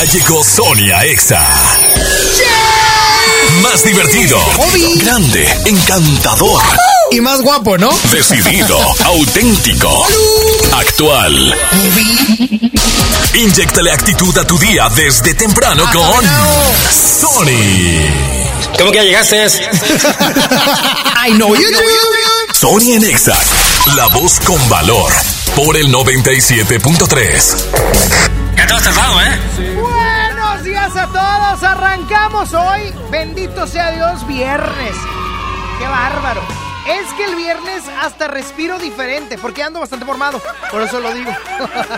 Ya llegó Sonia Exa. Más divertido, grande, encantador y más guapo, ¿no? Decidido, auténtico, actual. Inyectale actitud a tu día desde temprano Ah, con Sony. ¿Cómo que ya llegaste? I know you. Sony en Exa, la voz con valor. Por el 97.3. Ya te has tardado, ¿eh? Todos. Arrancamos hoy. Bendito sea Dios, viernes. Qué bárbaro. Es que el viernes hasta respiro diferente porque ando bastante formado. Por eso lo digo.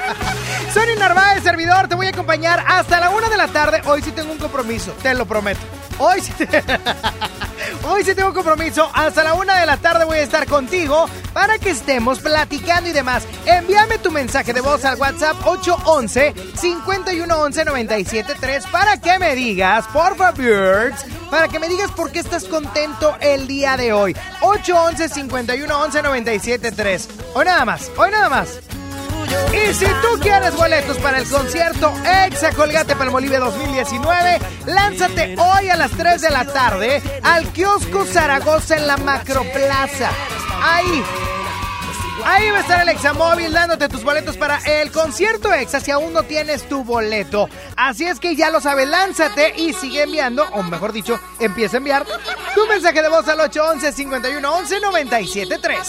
Soy Narváez, servidor. Te voy a acompañar hasta la una de la tarde. Hoy sí tengo un compromiso. Te lo prometo. Hoy sí, Hoy sí tengo compromiso. Hasta la una de la tarde voy a estar contigo para que estemos platicando y demás. Envíame tu mensaje de voz al WhatsApp 811-511-973 para que me digas, por favor, para que me digas por qué estás contento el día de hoy. 811-511-973. Hoy nada más, hoy nada más. Y si tú quieres boletos para el concierto Exa Colgate Palmolive 2019, lánzate hoy a las 3 de la tarde al kiosco Zaragoza en la Macroplaza. Ahí. Ahí va a estar el Examóvil dándote tus boletos para el concierto Exa si aún no tienes tu boleto. Así es que ya lo sabes, lánzate y sigue enviando, o mejor dicho, empieza a enviar tu mensaje de voz al 811 511 973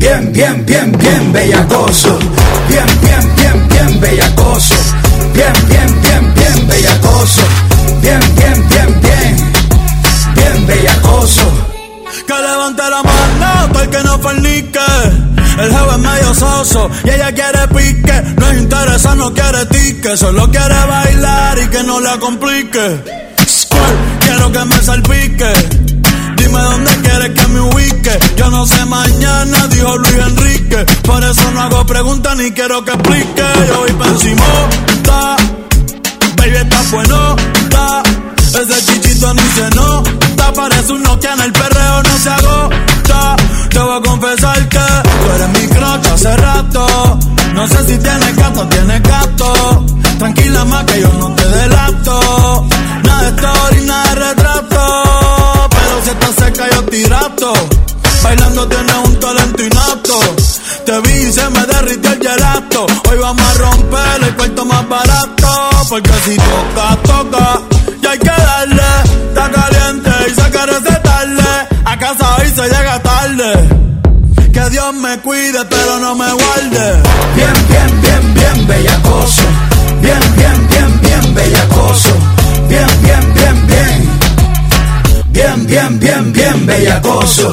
Bien, bien, bien, bien bellacoso. Bien, bien, bien, bien bellacoso. Bien, bien, bien, bien bellacoso. Bien, bien, bien, bien. Bien bellacoso. Que levante la mano, el que no fornique. El jefe es medio soso y ella quiere pique. No es interesa, no quiere tique. Solo quiere bailar y que no la complique. Squirt, quiero que me salpique. Hago preguntas ni quiero que explique. Yo voy pa' encima, Baby, está bueno, está. Ese chichito ni se nota. Parece un Nokia en el perreo, no se agota. Te voy a confesar que tú eres mi crush hace rato. No sé si tienes gato, tienes gato. Tranquila más que yo Porque si toca, toca. Y hay que darle. Está caliente y se quiere recetarle. A casa hoy se llega tarde. Que Dios me cuide, pero no me guarde. Bien, bien, bien, bien bellacoso. Bien, bien, bien, bien bellacoso. Bien, bien, bien, bien. Bien, bien, bien, bien bellacoso.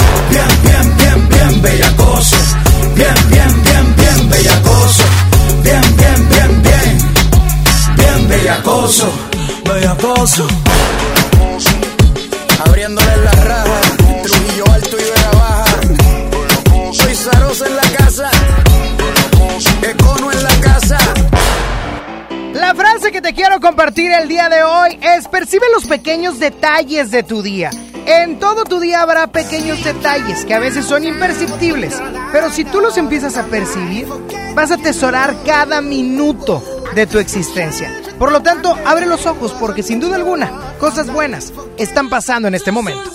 Abriéndole la raja. Trujillo alto y. Soy en la casa. Econo en la casa. La frase que te quiero compartir el día de hoy es percibe los pequeños detalles de tu día. En todo tu día habrá pequeños detalles que a veces son imperceptibles, pero si tú los empiezas a percibir, vas a atesorar cada minuto de tu existencia. Por lo tanto, abre los ojos porque sin duda alguna, cosas buenas están pasando en este momento.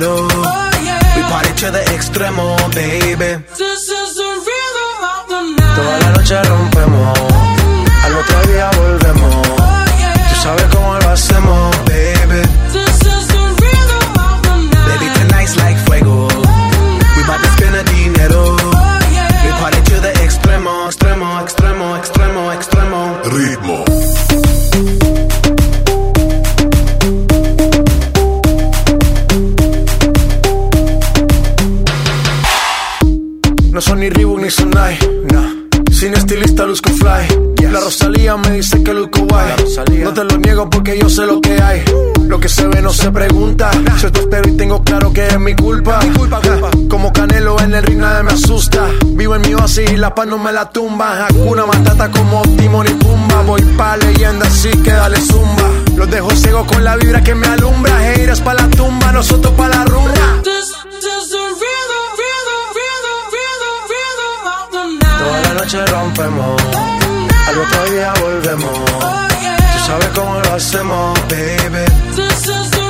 Spend a dinero. We party the extremo, baby. Toda la noche rompemos, al otro día volvemos. Tú sabes cómo lo hacemos, claro que es mi culpa. Ja, Como Canelo en el ring nadie me asusta. Vivo en mi oasis y la paz no me la tumba. Hakuna Matata como Timon y Pumba. Voy pa' leyenda así que dale zumba. Los dejo ciego con la vibra que me alumbra. Haters pa' la tumba, nosotros pa' la rumba. Toda la noche rompemos, al otro día volvemos. Tú sabes cómo lo hacemos, baby.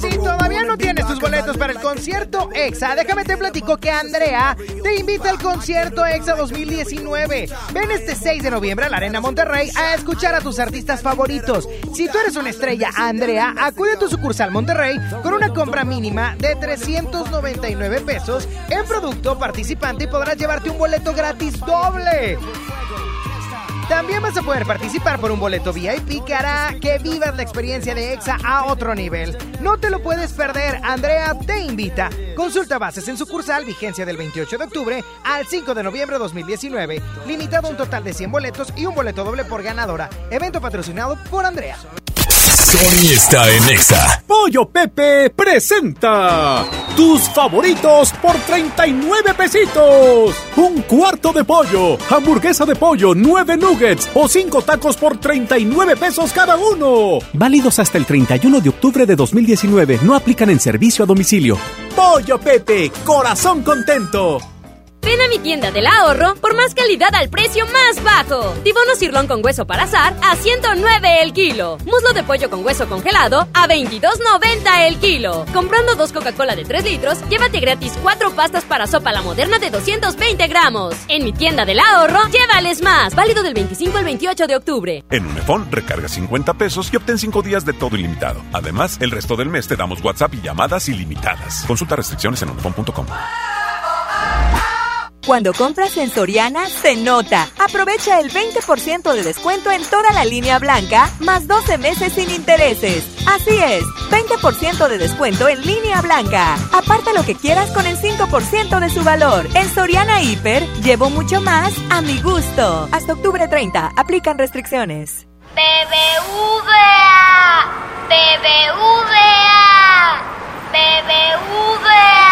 Si todavía no tienes tus boletos para el concierto EXA, déjame te platico que Andrea te invita al concierto EXA 2019. Ven este 6 de noviembre a la Arena Monterrey a escuchar a tus artistas favoritos. Si tú eres una estrella, Andrea, acude a tu sucursal Monterrey con una compra mínima de 399 pesos en producto participante y podrás llevarte un boleto gratis doble. También vas a poder participar por un boleto VIP que hará que vivas la experiencia de EXA a otro nivel. No te lo puedes perder, Andrea te invita. Consulta bases en sucursal, vigencia del 28 de octubre al 5 de noviembre de 2019. Limitado a un total de 100 boletos y un boleto doble por ganadora. Evento patrocinado por Andrea. Sony está en Exa. Pollo Pepe presenta tus favoritos por 39 pesitos. Un cuarto de pollo, hamburguesa de pollo, 9 nuggets o 5 tacos por 39 pesos cada uno. Válidos hasta el 31 de octubre de 2019. No aplican en servicio a domicilio. Pollo Pepe, corazón contento. Ven a mi tienda del ahorro por más calidad al precio más bajo. Tibono cirlón con hueso para azar a 109 el kilo. Muslo de pollo con hueso congelado a 22.90 el kilo. Comprando dos Coca-Cola de 3 litros, llévate gratis cuatro pastas para sopa la moderna de 220 gramos. En mi tienda del ahorro, llévales más. Válido del 25 al 28 de octubre. En Unifón, recarga 50 pesos y obtén 5 días de todo ilimitado. Además, el resto del mes te damos WhatsApp y llamadas ilimitadas. Consulta restricciones en unifón.com. Cuando compras en Soriana, se nota. Aprovecha el 20% de descuento en toda la línea blanca, más 12 meses sin intereses. Así es, 20% de descuento en línea blanca. Aparta lo que quieras con el 5% de su valor. En Soriana Hiper, llevo mucho más a mi gusto. Hasta octubre 30, aplican restricciones. BBVA, BBVA, BBVA,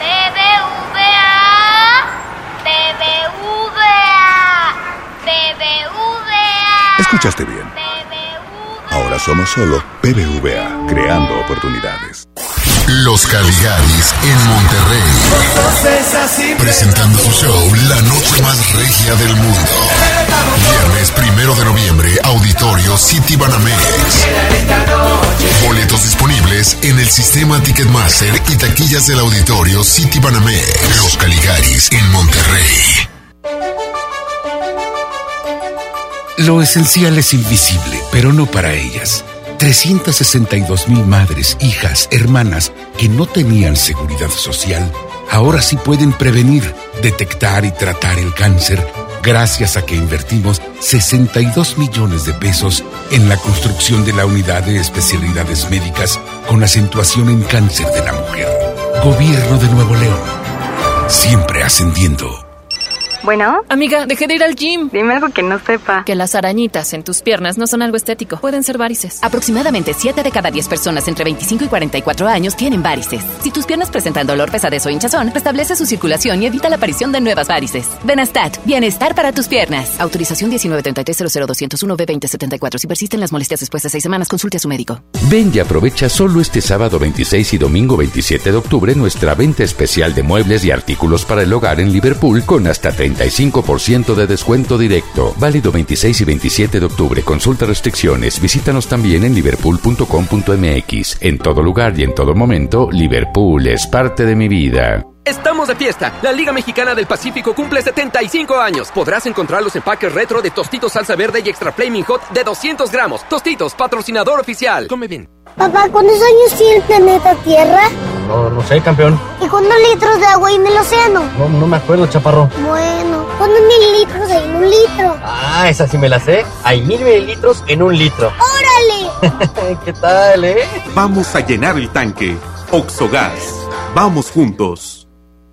BBVA, BBVA, BBVA. Escuchaste bien. Ahora somos solo BBVA, creando oportunidades. Los Caligaris en Monterrey. Presentando su show La Noche Más Regia del Mundo. Viernes primero de noviembre, Auditorio City Banamex. En el sistema Ticketmaster y taquillas del Auditorio City Banamex. Los Caligaris en Monterrey. Lo esencial es invisible, pero no para ellas. 362 mil madres, hijas, hermanas que no tenían seguridad social, ahora sí pueden prevenir, detectar y tratar el cáncer gracias a que invertimos 62 millones de pesos en la construcción de la unidad de especialidades médicas con acentuación en cáncer de la mujer. Gobierno de Nuevo León. Siempre ascendiendo. Bueno. Amiga, dejé de ir al gym. Dime algo que no sepa. Que las arañitas en tus piernas no son algo estético. Pueden ser varices. Aproximadamente 7 de cada 10 personas entre 25 y 44 años tienen varices. Si tus piernas presentan dolor, pesadez o hinchazón, restablece su circulación y evita la aparición de nuevas varices. Benastat, bienestar para tus piernas. Autorización 1933 b 2074 Si persisten las molestias después de 6 semanas, consulte a su médico. Ven y aprovecha solo este sábado 26 y domingo 27 de octubre nuestra venta especial de muebles y artículos para el hogar en Liverpool con hasta 30 35% de descuento directo. Válido 26 y 27 de octubre. Consulta restricciones. Visítanos también en liverpool.com.mx. En todo lugar y en todo momento, Liverpool es parte de mi vida. Estamos de fiesta. La Liga Mexicana del Pacífico cumple 75 años. Podrás encontrar los empaques retro de Tostitos Salsa Verde y Extra Flaming Hot de 200 gramos. Tostitos, patrocinador oficial. Come bien. Papá, ¿cuántos años tiene el planeta Tierra? No, no sé, campeón. ¿Y cuántos litros de agua hay en el océano? No, no me acuerdo, chaparro. Bueno, ¿cuántos mililitros hay en un litro? Ah, esa sí me la sé. Hay mil mililitros en un litro. ¡Órale! ¿Qué tal, eh? Vamos a llenar el tanque. Oxogas. Vamos juntos.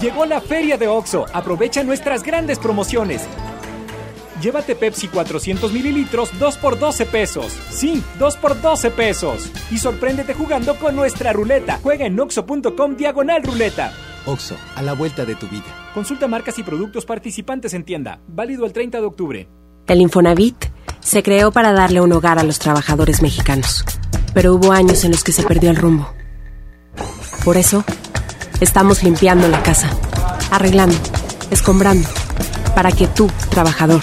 Llegó la feria de OXO. Aprovecha nuestras grandes promociones. Llévate Pepsi 400 mililitros 2 por 12 pesos. Sí, 2 por 12 pesos. Y sorpréndete jugando con nuestra ruleta. Juega en oxo.com diagonal ruleta. OXO, a la vuelta de tu vida. Consulta marcas y productos participantes en tienda. Válido el 30 de octubre. El Infonavit se creó para darle un hogar a los trabajadores mexicanos. Pero hubo años en los que se perdió el rumbo. Por eso, Estamos limpiando la casa, arreglando, escombrando, para que tú, trabajador,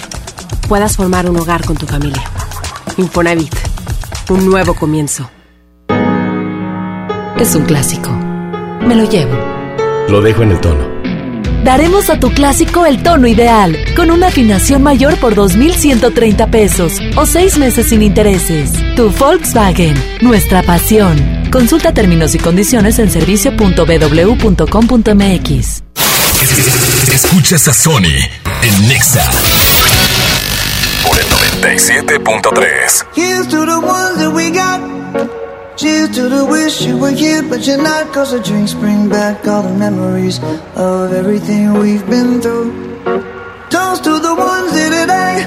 puedas formar un hogar con tu familia. Infonavit, un nuevo comienzo. Es un clásico. Me lo llevo. Lo dejo en el tono. Daremos a tu clásico el tono ideal, con una afinación mayor por 2.130 pesos o seis meses sin intereses. Tu Volkswagen, nuestra pasión. Consulta términos y condiciones en servicio.bw.com.mx. Escuchas a Sony en Nexa por el 97.3. Here's to the ones that we got. Cheers to the wish you were here, but you're not. Cause the drinks bring back all the memories of everything we've been through. Toast to the ones here today.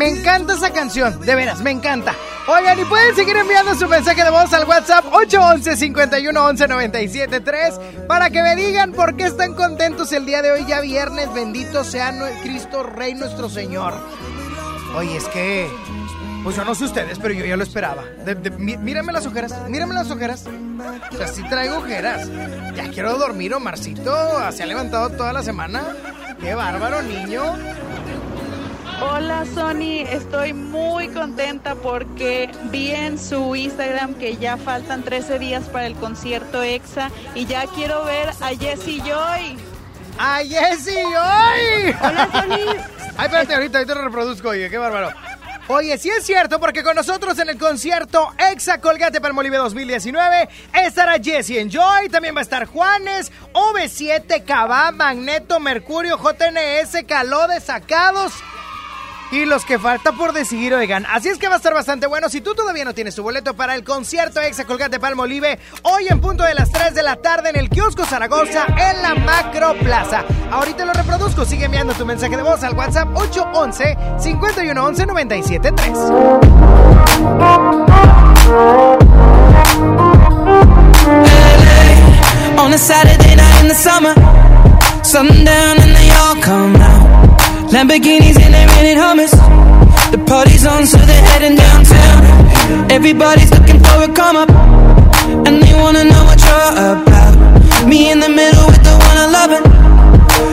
Me encanta esa canción, de veras, me encanta. Oigan, y pueden seguir enviando su mensaje de voz al WhatsApp 811 51 11 97 3 para que me digan por qué están contentos el día de hoy, ya viernes. Bendito sea Cristo Rey nuestro Señor. Oye, es que. Pues yo no sé ustedes, pero yo ya lo esperaba. De- de- mí- mírame las ojeras, mírame las ojeras. O sea, sí traigo ojeras. Ya quiero dormir, Omarcito. Se ha levantado toda la semana. Qué bárbaro, niño. Hola Sony, estoy muy contenta porque vi en su Instagram que ya faltan 13 días para el concierto EXA y ya quiero ver a Jessie Joy. ¡A Jessie Joy! Hola Sony. Ay, espérate, ahorita, ahorita lo reproduzco, oye, qué bárbaro. Oye, sí es cierto, porque con nosotros en el concierto Exa Colgate Palmolive 2019 estará Jesse Enjoy, también va a estar Juanes, OV7, Cabá, Magneto, Mercurio, JNS, Caló Sacados. Y los que falta por decidir, oigan. Así es que va a estar bastante bueno. Si tú todavía no tienes tu boleto para el concierto Exa Colgate Palmolive, hoy en punto de las 3 de la tarde en el Kiosco Zaragoza, en la Macro Plaza. Ahorita lo reproduzco. Sigue enviando tu mensaje de voz al WhatsApp 811 5111 973. Lamborghinis and they rented Hummers. The party's on, so they're heading downtown. Everybody's looking for a come up, and they wanna know what you're about. Me in the middle with the one I love it.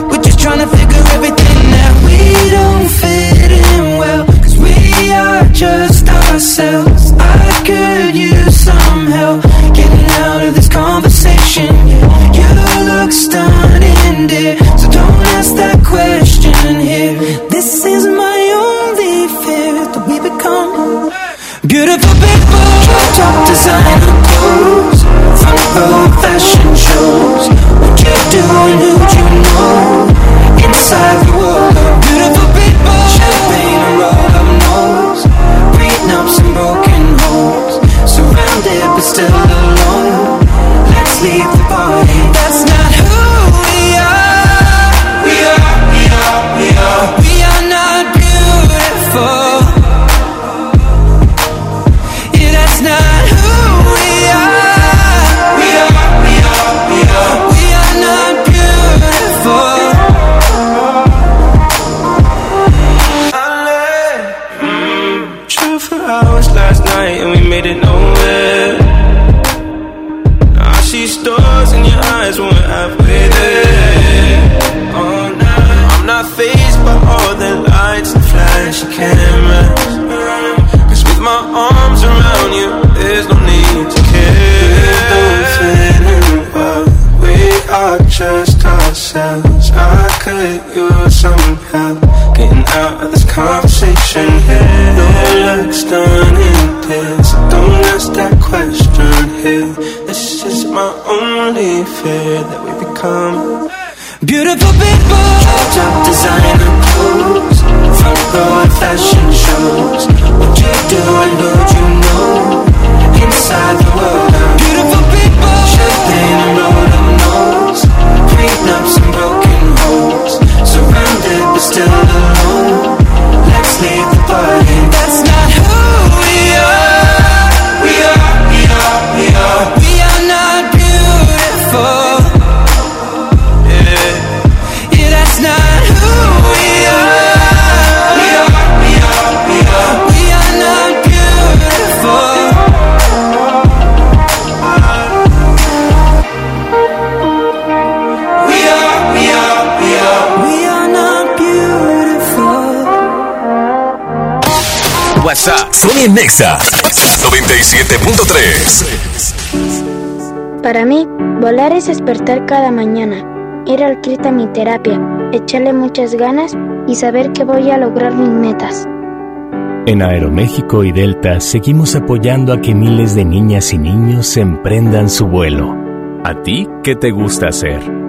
We're just trying to figure everything out. We don't fit in well, cause we are just ourselves. I could use some help getting out of this conversation. Yeah, you look stunning, dear. So don't ask that question here. This is my only fear that we become beautiful people. Top designer only fear that we become. Nexa 97.3. Para mí, volar es despertar cada mañana, ir al CRIT a mi terapia, echarle muchas ganas y saber que voy a lograr mis metas. En Aeroméxico y Delta seguimos apoyando a que miles de niñas y niños emprendan su vuelo. ¿A ti qué te gusta hacer?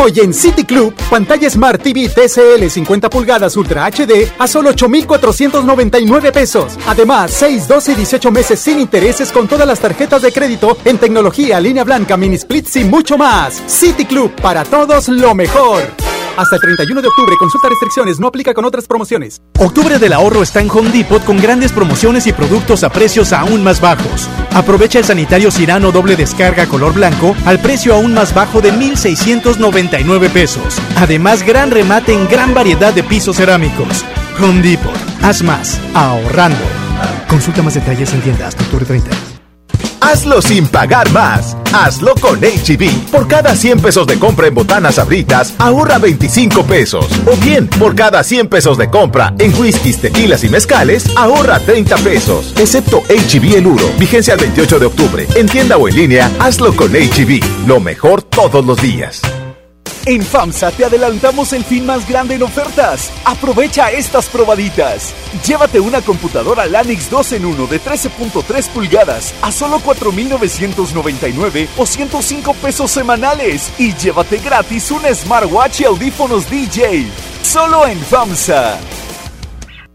Hoy en City Club, pantalla Smart TV TCL 50 pulgadas Ultra HD a solo 8,499 pesos. Además, 6, 12 y 18 meses sin intereses con todas las tarjetas de crédito en tecnología, línea blanca, mini splits y mucho más. City Club, para todos lo mejor. Hasta el 31 de octubre, consulta restricciones, no aplica con otras promociones. Octubre del ahorro está en Home Depot con grandes promociones y productos a precios aún más bajos. Aprovecha el sanitario Cirano doble descarga color blanco al precio aún más bajo de 1,699 pesos. Además, gran remate en gran variedad de pisos cerámicos. Home Depot, haz más, ahorrando. Consulta más detalles en tiendas hasta octubre 30. Hazlo sin pagar más. Hazlo con HB. Por cada 100 pesos de compra en botanas abritas, ahorra 25 pesos. O bien, por cada 100 pesos de compra en whiskies, tequilas y mezcales, ahorra 30 pesos. Excepto HB el Uro. Vigencia el 28 de octubre. En tienda o en línea, hazlo con HB. Lo mejor todos los días. En FAMSA te adelantamos el fin más grande en ofertas. Aprovecha estas probaditas. Llévate una computadora Lanix 2 en 1 de 13.3 pulgadas a solo 4.999 o 105 pesos semanales. Y llévate gratis un smartwatch y audífonos DJ. Solo en FAMSA.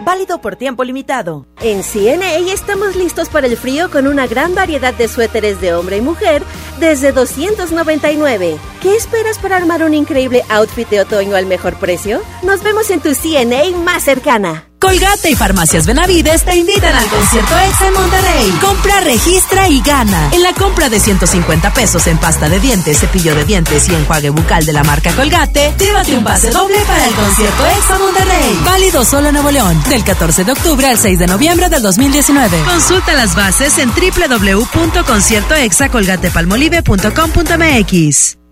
Válido por tiempo limitado. En CNA estamos listos para el frío con una gran variedad de suéteres de hombre y mujer desde 299. ¿Qué esperas para armar un increíble outfit de otoño al mejor precio? Nos vemos en tu CNA más cercana. Colgate y Farmacias Benavides te invitan al concierto EXA en Monterrey. Compra, registra y gana. En la compra de 150 pesos en pasta de dientes, cepillo de dientes y enjuague bucal de la marca Colgate, llévate un pase doble para el concierto EXA Monterrey. Válido solo en Nuevo León, del 14 de octubre al 6 de noviembre del 2019. Consulta las bases en www.conciertoexacolgatepalmolive.com.mx.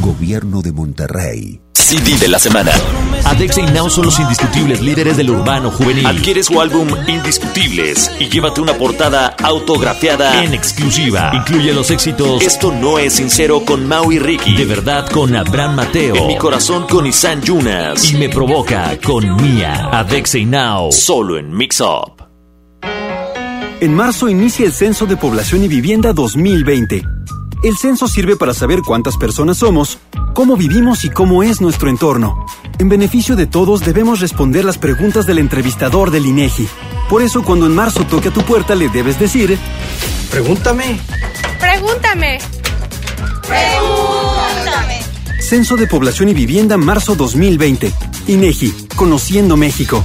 Gobierno de Monterrey. CD de la semana. Adexa y Now son los indiscutibles líderes del urbano juvenil. Adquiere su álbum Indiscutibles y llévate una portada autografiada en exclusiva. Incluye los éxitos Esto no es sincero con Mau y Ricky. De verdad con Abraham Mateo. En mi corazón con Isan Yunas. Y me provoca con Mia. Adexa y Now. Solo en Mix Up. En marzo inicia el Censo de Población y Vivienda 2020. El censo sirve para saber cuántas personas somos, cómo vivimos y cómo es nuestro entorno. En beneficio de todos debemos responder las preguntas del entrevistador del INEGI. Por eso cuando en marzo toque a tu puerta le debes decir, Pregúntame. Pregúntame. Pregúntame. Censo de Población y Vivienda marzo 2020. INEGI, Conociendo México.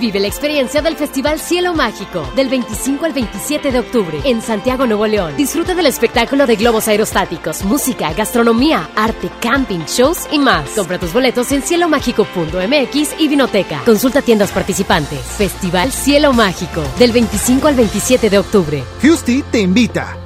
Vive la experiencia del Festival Cielo Mágico del 25 al 27 de octubre en Santiago, Nuevo León. Disfruta del espectáculo de globos aerostáticos, música, gastronomía, arte, camping, shows y más. Compra tus boletos en cielomágico.mx y Vinoteca. Consulta tiendas participantes. Festival Cielo Mágico del 25 al 27 de octubre. Fusty te invita.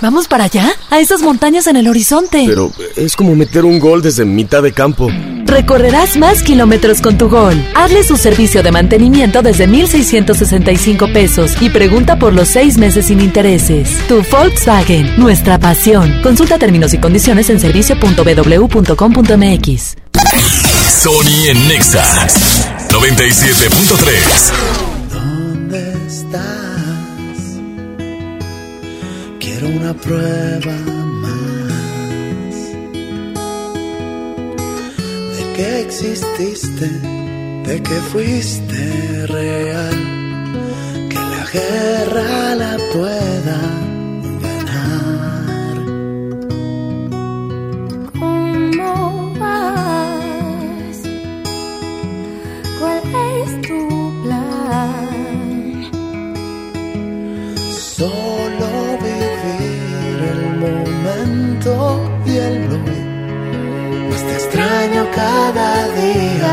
¿Vamos para allá? A esas montañas en el horizonte. Pero es como meter un gol desde mitad de campo. Recorrerás más kilómetros con tu gol. Hazle su servicio de mantenimiento desde 1,665 pesos y pregunta por los seis meses sin intereses. Tu Volkswagen, nuestra pasión. Consulta términos y condiciones en servicio.bw.com.mx. Sony en Nexa 97.3. ¿Dónde estás? Quiero una prueba más de que exististe, de que fuiste real, que la guerra la pueda ganar. ¿Cómo vas? ¿Cuál es tu plan? Solo momento y el hoy. Pues te extraño cada día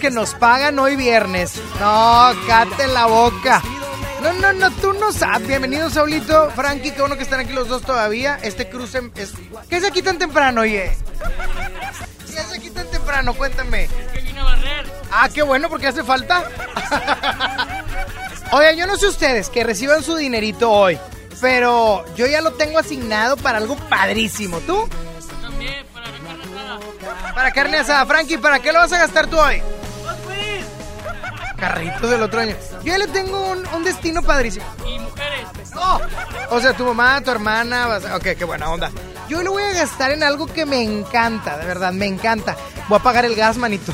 Que nos pagan hoy viernes. No, cate la boca. No, no, no, tú no sabes. Bienvenido, Saulito, Frankie, qué bueno que están aquí los dos todavía. Este cruce es... ¿Qué es aquí tan temprano, oye? ¿Qué es aquí tan temprano? Cuéntame. Que vine a barrer. Ah, qué bueno, porque hace falta. Oye, yo no sé ustedes que reciban su dinerito hoy, pero yo ya lo tengo asignado para algo padrísimo. ¿Tú? También, para carne asada. Para carne asada. Frankie, ¿para qué lo vas a gastar tú hoy? Carritos del otro año. Yo ya le tengo un, un destino padrísimo. Y mujeres. No. O sea, tu mamá, tu hermana. vas a- Ok, qué buena onda. Yo lo voy a gastar en algo que me encanta, de verdad, me encanta. Voy a pagar el gas, manito.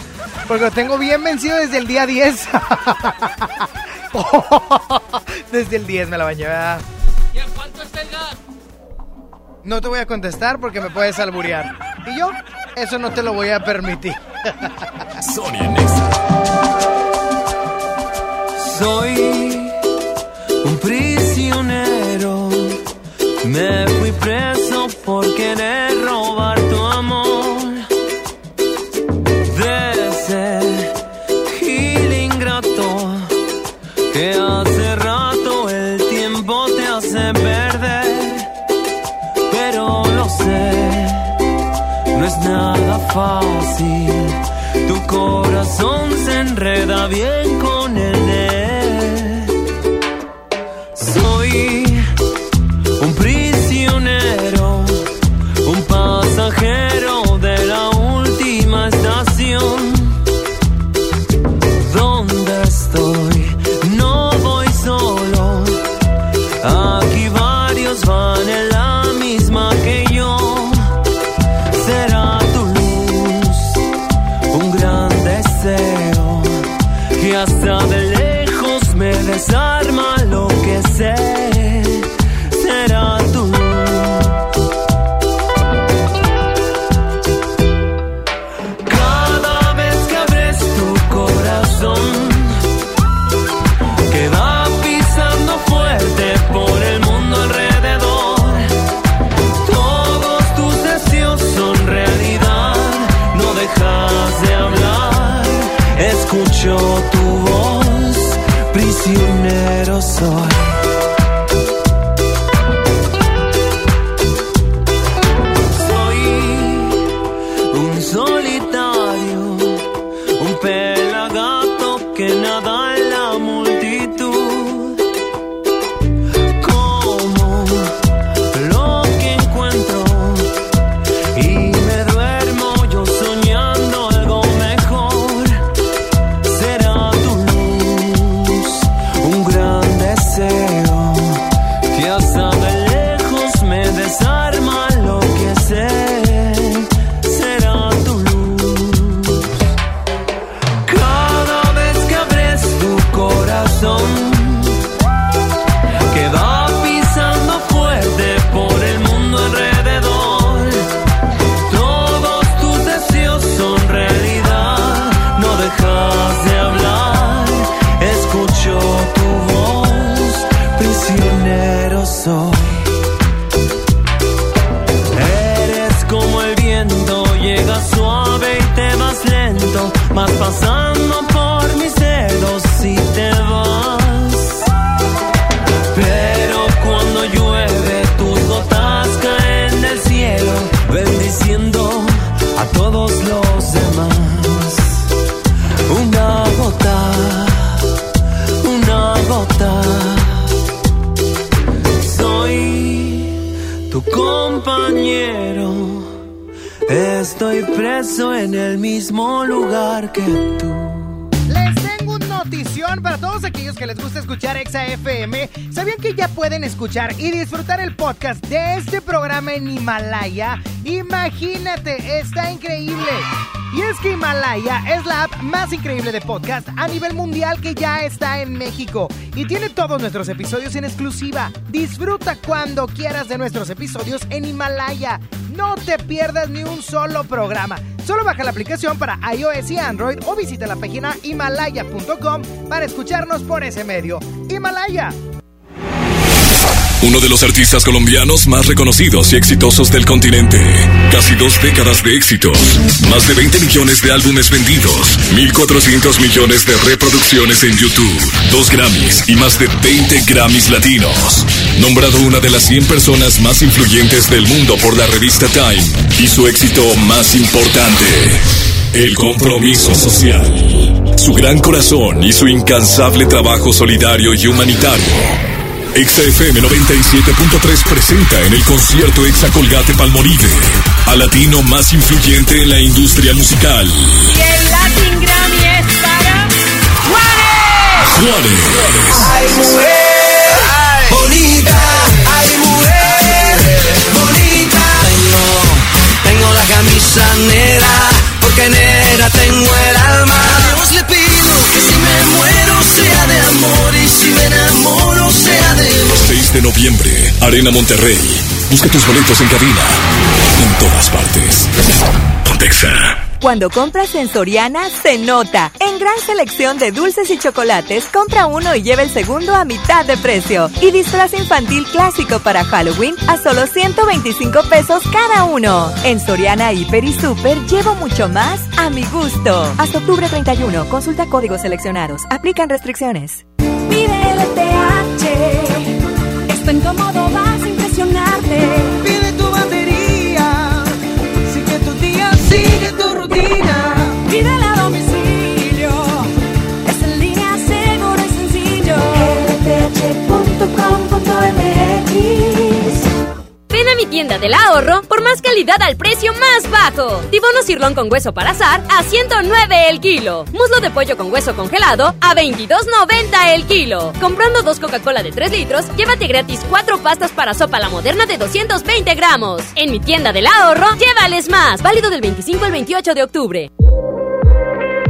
Porque lo tengo bien vencido desde el día 10. desde el 10 me la bañé, ¿verdad? ¿Y a cuánto está el gas? No te voy a contestar porque me puedes alburear. Y yo, eso no te lo voy a permitir. Soy hasta de lejos me desarma lo que sé. Imagínate, está increíble. Y es que Himalaya es la app más increíble de podcast a nivel mundial que ya está en México y tiene todos nuestros episodios en exclusiva. Disfruta cuando quieras de nuestros episodios en Himalaya. No te pierdas ni un solo programa. Solo baja la aplicación para iOS y Android o visita la página himalaya.com para escucharnos por ese medio. Himalaya. Uno de los artistas colombianos más reconocidos y exitosos del continente. Casi dos décadas de éxitos. Más de 20 millones de álbumes vendidos. 1.400 millones de reproducciones en YouTube. Dos Grammys y más de 20 Grammys latinos. Nombrado una de las 100 personas más influyentes del mundo por la revista Time. Y su éxito más importante. El compromiso social. Su gran corazón y su incansable trabajo solidario y humanitario. XFM 97.3 presenta en el concierto Exa Colgate Palmolive al latino más influyente en la industria musical. Y el Latin Grammy es para Juanes. Juanes. Ay, mujer, bonita, noviembre, Arena Monterrey. Busca tus boletos en cabina. En todas partes. Pontexa. Cuando compras en Soriana, se nota. En gran selección de dulces y chocolates, compra uno y lleva el segundo a mitad de precio. Y disfraz infantil clásico para Halloween a solo 125 pesos cada uno. En Soriana, Hiper y Super llevo mucho más a mi gusto. Hasta octubre 31, consulta códigos seleccionados. Aplican restricciones. Es tan cómodo, vas a impresionarte. Mi tienda del ahorro por más calidad al precio más bajo. Tibono cirlón con hueso para azar a 109 el kilo. Muslo de pollo con hueso congelado a 22.90 el kilo. Comprando dos Coca-Cola de 3 litros, llévate gratis cuatro pastas para sopa la moderna de 220 gramos. En mi tienda del ahorro, llévales más. Válido del 25 al 28 de octubre.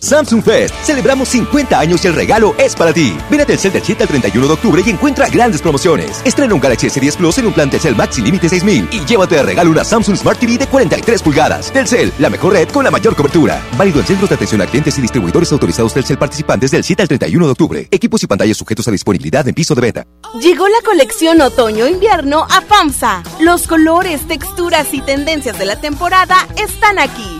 Samsung Fest. Celebramos 50 años y el regalo es para ti. Ven a Telcel del 7 al 31 de octubre y encuentra grandes promociones. Estrena un Galaxy S10 Plus en un plan Telcel Max sin límite 6000 y llévate de regalo una Samsung Smart TV de 43 pulgadas. Telcel, la mejor red con la mayor cobertura. Válido en centros de atención a clientes y distribuidores autorizados Telcel participantes del 7 al 31 de octubre. Equipos y pantallas sujetos a disponibilidad en piso de venta. Llegó la colección otoño-invierno a FAMSA. Los colores, texturas y tendencias de la temporada están aquí.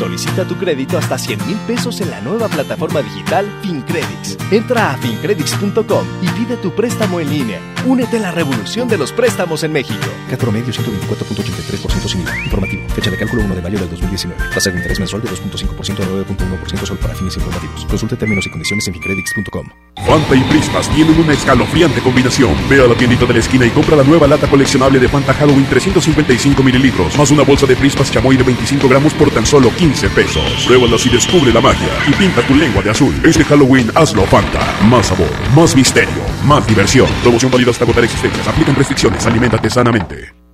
Solicita tu crédito hasta 100 mil pesos en la nueva plataforma digital FinCredits. Entra a fincredits.com y pide tu préstamo en línea. Únete a la revolución de los préstamos en México. CAT promedio 124.83% sin IVA. Informativo. Fecha de cálculo 1 de mayo del 2019. Tasa de interés mensual de 2.5% a 9.1% solo para fines informativos. Consulte términos y condiciones en fincredits.com. Fanta y Prispas tienen una escalofriante combinación. Ve a la tiendita de la esquina y compra la nueva lata coleccionable de Fanta Halloween 355 mililitros, más una bolsa de Prispas chamoy de 25 gramos por tan solo 15 pesos. Pruébalas y descubre la magia y pinta tu lengua de azul. Este Halloween hazlo Fanta. Más sabor, más misterio, más diversión. Promoción válida hasta agotar existencias. Aplican restricciones. Aliméntate sanamente.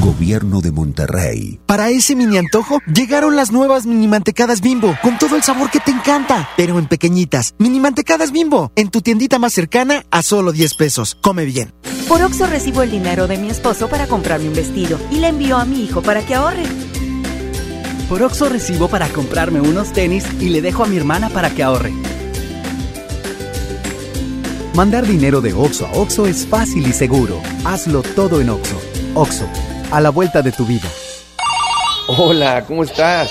Gobierno de Monterrey. Para ese mini antojo llegaron las nuevas mini mantecadas bimbo, con todo el sabor que te encanta, pero en pequeñitas. Mini mantecadas bimbo, en tu tiendita más cercana a solo 10 pesos. Come bien. Por Oxo recibo el dinero de mi esposo para comprarme un vestido y le envío a mi hijo para que ahorre. Por Oxo recibo para comprarme unos tenis y le dejo a mi hermana para que ahorre. Mandar dinero de Oxo a Oxo es fácil y seguro. Hazlo todo en Oxo. Oxo, a la vuelta de tu vida. Hola, ¿cómo estás?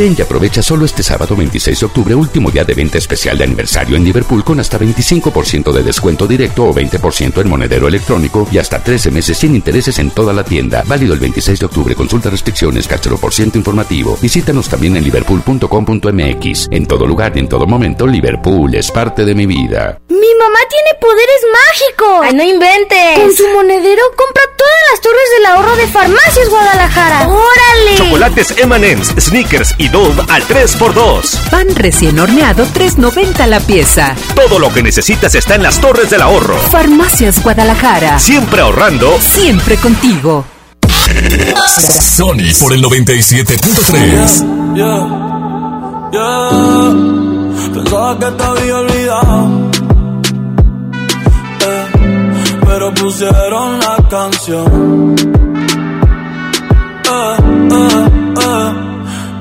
Ven y aprovecha solo este sábado 26 de octubre, último día de venta especial de aniversario en Liverpool con hasta 25% de descuento directo o 20% en monedero electrónico y hasta 13 meses sin intereses en toda la tienda. Válido el 26 de octubre. Consulta restricciones, cáchero por ciento informativo. Visítanos también en liverpool.com.mx. En todo lugar y en todo momento, Liverpool es parte de mi vida. ¡Mi mamá tiene poderes mágicos! ¡Ay, no inventes! Con su monedero compra todas las torres del ahorro de Farmacias Guadalajara. ¡Órale! Chocolates M&M's, Snickers y Dove al 3x2. Pan recién horneado 3.90 la pieza. Todo lo que necesitas está en las torres del ahorro. Farmacias Guadalajara. Siempre ahorrando. Siempre contigo. Sony por el 97.3. Yeah, yeah. Pensaba que te había olvidado. Eh, pero pusieron la canción.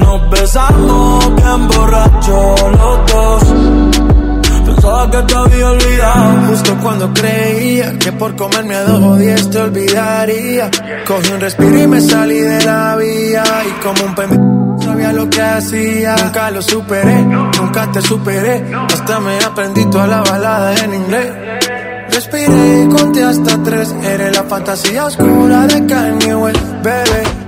nos besamos bien borracho los dos. Pensaba que te había olvidado. Justo cuando creía que por comerme a dos días te olvidaría. Cogí un respiro y me salí de la vía. Y como un pendejo sabía lo que hacía. Nunca lo superé, nunca te superé. Hasta me aprendí toda la balada en inglés. Respiré y conté hasta tres. Eres la fantasía oscura de Kanye West, bebé.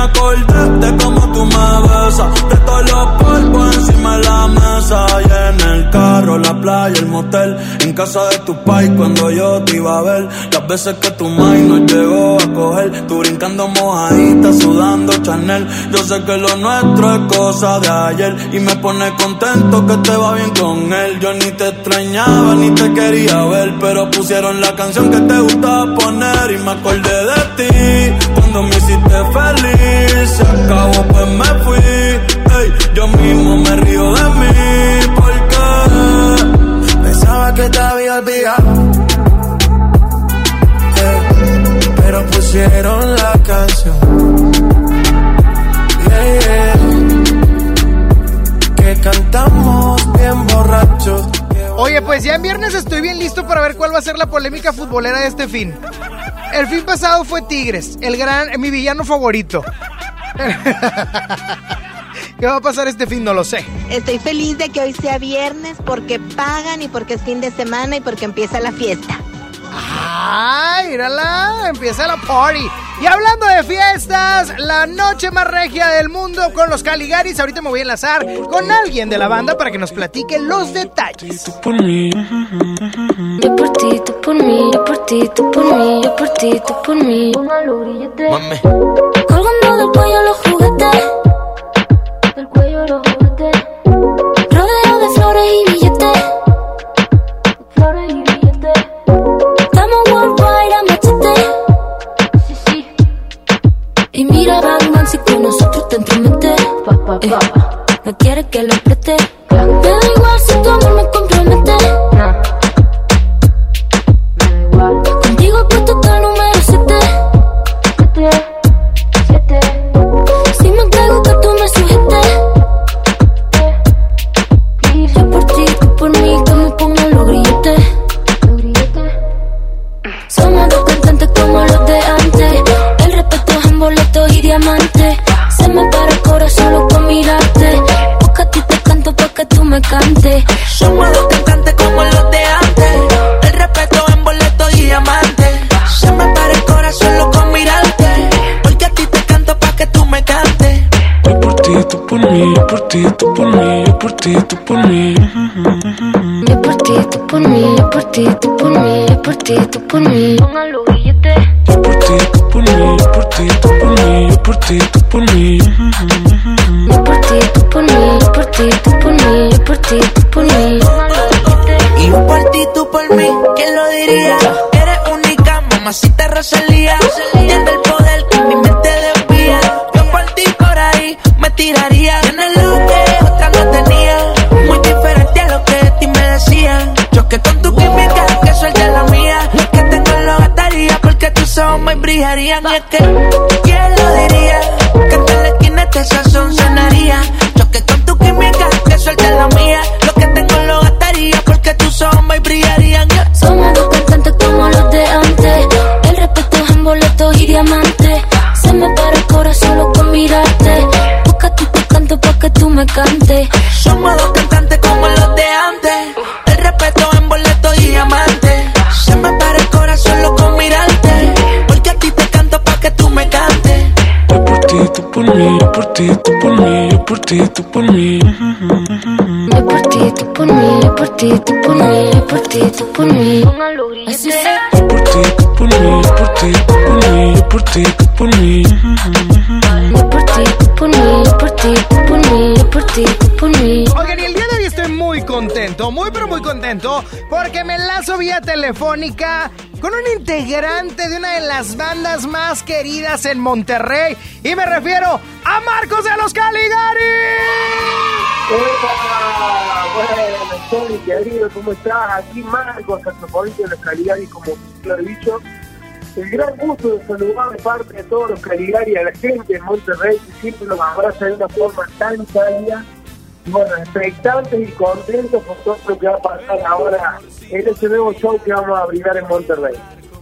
Me acordé de cómo tú me besas, de todos los polvos encima de la mesa. Y en el carro, la playa, el motel, en casa de tu pai cuando yo te iba a ver, las veces que tu mai nos llegó a coger, tú brincando mojadita, sudando Chanel, yo sé que lo nuestro es cosa de ayer. Y me pone contento que te va bien con él, yo ni te extrañaba ni te quería ver, pero pusieron la canción que te gustaba poner. Y me acordé de ti cuando me hiciste feliz. Se acabó, pues me fui. Ey, yo mismo me río de mí porque Pensaba que te había olvidado. Eh, pero pusieron la canción. Yeah, yeah. Que cantamos bien borrachos. Oye, pues ya en viernes estoy bien listo para ver cuál va a ser la polémica futbolera de este fin. El fin pasado fue Tigres, el gran, mi villano favorito. ¿Qué va a pasar este fin? No lo sé. Estoy feliz de que hoy sea viernes porque pagan y porque es fin de semana y porque empieza la fiesta. ¡Ay, mírala! Empieza la party. Y hablando de fiestas, la noche más regia del mundo con los Caligaris. Ahorita me voy a enlazar con alguien de la banda para que nos platique los detalles. por mí. Yo por ti, tú por mí, yo por ti, tú por mí, yo por ti, tú por mí. Mami. Colgando del cuello los juguetes. Del cuello los juguetes. Rodeo de flores y Y mira, Batman, si con nosotros te entromete. Eh, no quiere que lo preste. Me da ti, tú por mí. Yo por ti, tú por mí, yo por ti, tú por mí, yo por ti, tú por mí. Pongan los billetes. Yo por ti, tú por mí, yo por ti, tú por mí, yo por ti, tú por mí. Y que, ¿quién lo diría? Que en la esquina este sazón sonaría. Choque con tu química, que suelte la mía. Lo que tengo lo gastaría porque tus ojos me brillarían. Somos dos cantantes como los de antes. El respeto es en boletos y diamantes. Se me para el corazón solo con mirarte. Busca te canto pa' que tú me cantes. Ti, tú por mí. Yo por ti, tú por mí, yo por ti, tú por mí, yo por ti, tú por mí. Los grilletes. Yo por ti, tú por mí, yo por ti, tú por mí, yo por ti, tú por mí. Yo por ti, tú por mí, yo por ti, tú por mí, yo por ti, tú por mí. Oigan, y el día de hoy estoy muy contento, muy pero muy contento, porque me enlazo vía telefónica con un integrante de una de las bandas más queridas en Monterrey. Y me refiero a Marcos de los Caligari. Bueno, querido, ¿cómo estás? Aquí Marcos, saxofonista de los Caligari, como lo he dicho. El gran gusto de saludar de parte de todos los Caligari a la gente de Monterrey, que siempre los abraza de una forma tan cálida. Bueno, expectantes y contentos por todo lo que va a pasar ahora en este nuevo show que vamos a brindar en Monterrey.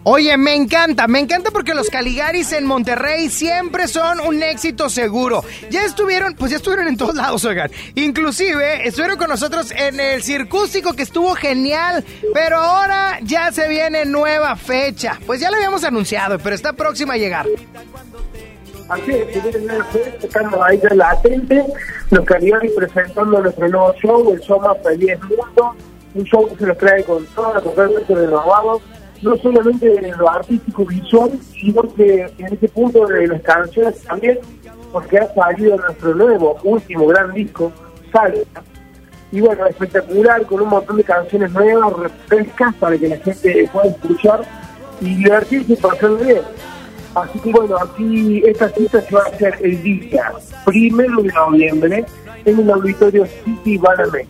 Oye, me encanta, me encanta porque los Caligaris en Monterrey siempre son un éxito seguro. Ya estuvieron, pues ya estuvieron en todos lados, oigan. Inclusive estuvieron con nosotros en el circústico que estuvo genial, pero ahora ya se viene nueva fecha. Pues ya lo habíamos anunciado, pero está próxima a llegar. Así es, si una fecha, estamos ahí ya latente, los Caligari presentando nuestro nuevo show, el show más feliz mundo, un show que se nos trae con toda totalmente renovado, no solamente de lo artístico visual, sino que en este punto de las canciones también, porque ha salido nuestro nuevo, último gran disco, Salsa. Y bueno, espectacular, con un montón de canciones nuevas, refrescas, para que la gente pueda escuchar y divertirse y pasarlo bien. Así que bueno, aquí esta cita se va a hacer el día primero de noviembre en el auditorio City Banamex.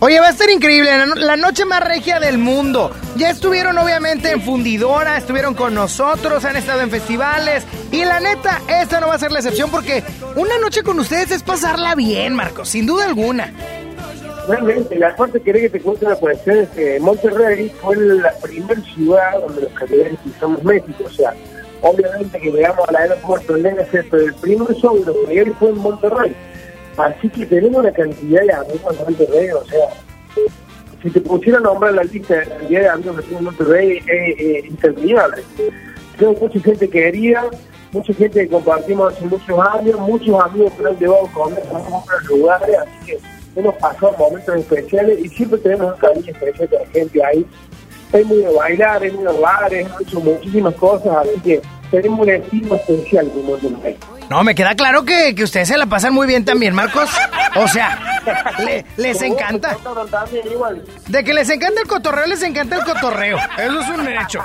Oye, va a ser increíble, la, no- la noche más regia del mundo. Ya estuvieron obviamente en Fundidora, estuvieron con nosotros, han estado en festivales. Y la neta, esta no va a ser la excepción porque una noche con ustedes es pasarla bien, Marcos, sin duda alguna. Realmente, la parte que quería que te cuente la cuestión es que Monterrey fue la primera ciudad donde los caligaris pisamos México. O sea, obviamente que llegamos al aeropuerto en DNC, pero el primer show de los caligaris fue en Monterrey. Así que tenemos una cantidad de amigos en Monterrey, o sea, si te pusiera a nombrar la lista de la de amigos que tengo en Monterrey, es eh, interminable. Tengo mucha gente querida, mucha gente que compartimos hace muchos años, muchos amigos que han llevado comer a otros lugares, así que hemos pasado momentos especiales y siempre tenemos un cariño especial con la gente ahí. Hemos ido a bailar, hemos ido a bares, hemos hecho muchísimas cosas, así que tenemos un estilo especial con Monterrey. No, me queda claro que, que ustedes se la pasan muy bien también, Marcos. O sea, le- les encanta. De que les encanta el cotorreo, les encanta el cotorreo. Eso es un hecho.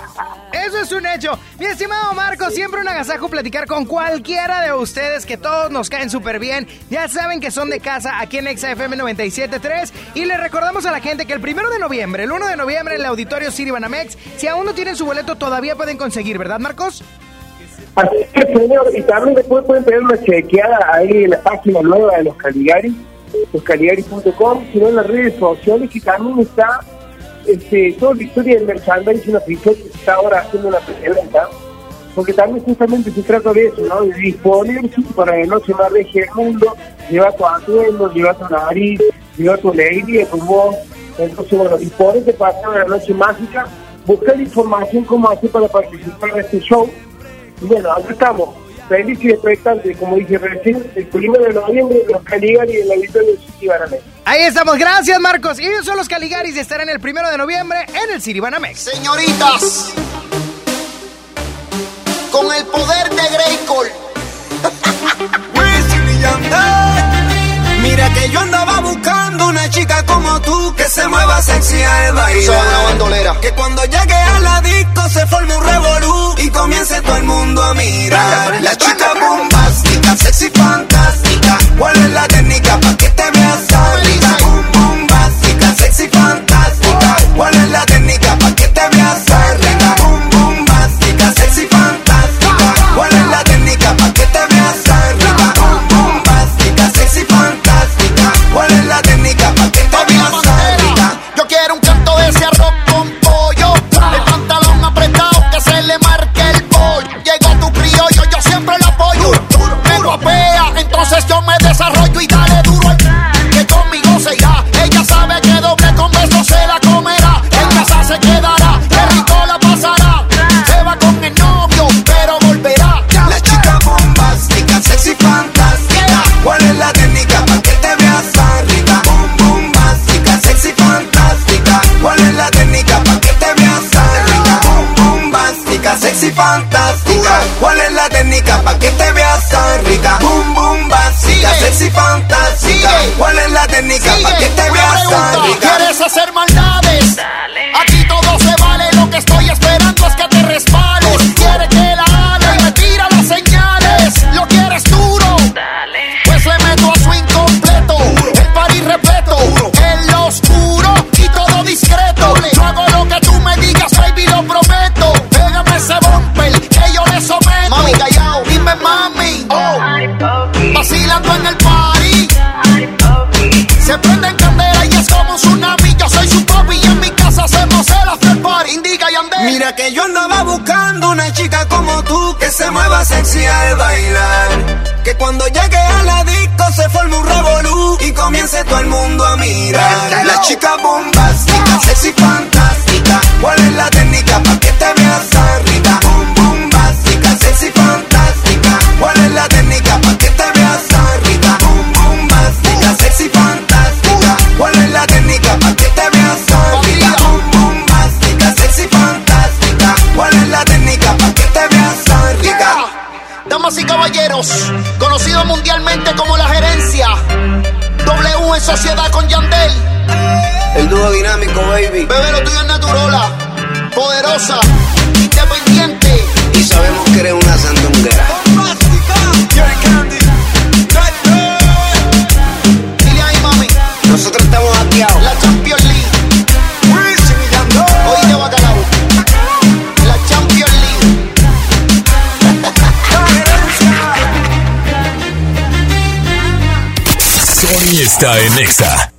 Eso es un hecho. Mi estimado Marco, siempre un agasajo platicar con cualquiera de ustedes que todos nos caen súper bien. Ya saben que son de casa aquí en XFM 97.3 y les recordamos a la gente que el primero de noviembre, el 1 de noviembre en el auditorio City Banamex, si aún no tienen su boleto todavía pueden conseguir, ¿verdad Marcos? Así que, señor, y también después pueden tener una chequeada ahí en la página nueva de los Caligari, loscaligari.com, sino en las redes sociales, que también está este, toda la historia del merchandising oficial que se está ahora haciendo una preventa, porque también justamente se trata de eso, ¿no? De disponerse para la noche más regia del mundo, llevar tu atuendo, llevar tu nariz, llevar tu alegría, tu voz, entonces, bueno, disponerte para hacer una noche mágica, buscar información cómo hacer para participar de este show, bueno, acá estamos, felices y expectantes, como dije recién, el primero de noviembre, los Caligari en la Auditorio de City Banamex. Ahí estamos, gracias Marcos. Y ellos son los Caligaris y estarán el primero de noviembre en el City Banamex. Señoritas, con el poder de Greycol. Mira que yo andaba buscando una chica como tú que se mueva sexy al bailar. Son una bandolera. Que cuando llegue a la disco se forme un revolú y comience todo el mundo a mirar. La chica bombástica, sexy fantástica. ¿Cuál es la técnica para que te veas? Boom, bombástica, sexy fantástica. ¿Cuál es la técnica chica bombástica, baby. Bebé, lo tuyo es naturola, poderosa, independiente. Y sabemos que eres una sandunguera. Dile ahí, mami. Nosotros estamos hackeados. La Champions League. Oíste, bacalao. La Champions League. Sony está en Exa.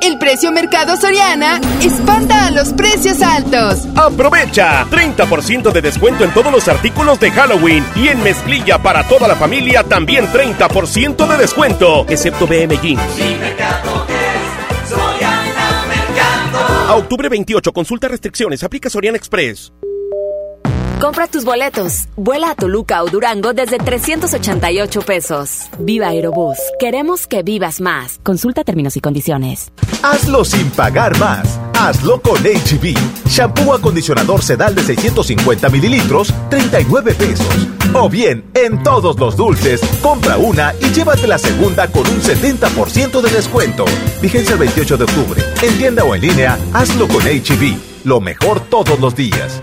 El precio Mercado Soriana espanta a los precios altos. Aprovecha 30% de descuento en todos los artículos de Halloween y en mezclilla para toda la familia también 30% de descuento, excepto BM Jeans. A octubre 28, consulta restricciones, aplica Soriana Express. Compra tus boletos. Vuela a Toluca o Durango desde 388 pesos. Viva Aerobús. Queremos que vivas más. Consulta términos y condiciones. Hazlo sin pagar más. Hazlo con HB. Shampoo acondicionador sedal de 650 mililitros, 39 pesos. O bien, en todos los dulces, compra una y llévate la segunda con un 70% de descuento. Vigencia el 28 de octubre. En tienda o en línea, hazlo con HB. Lo mejor todos los días.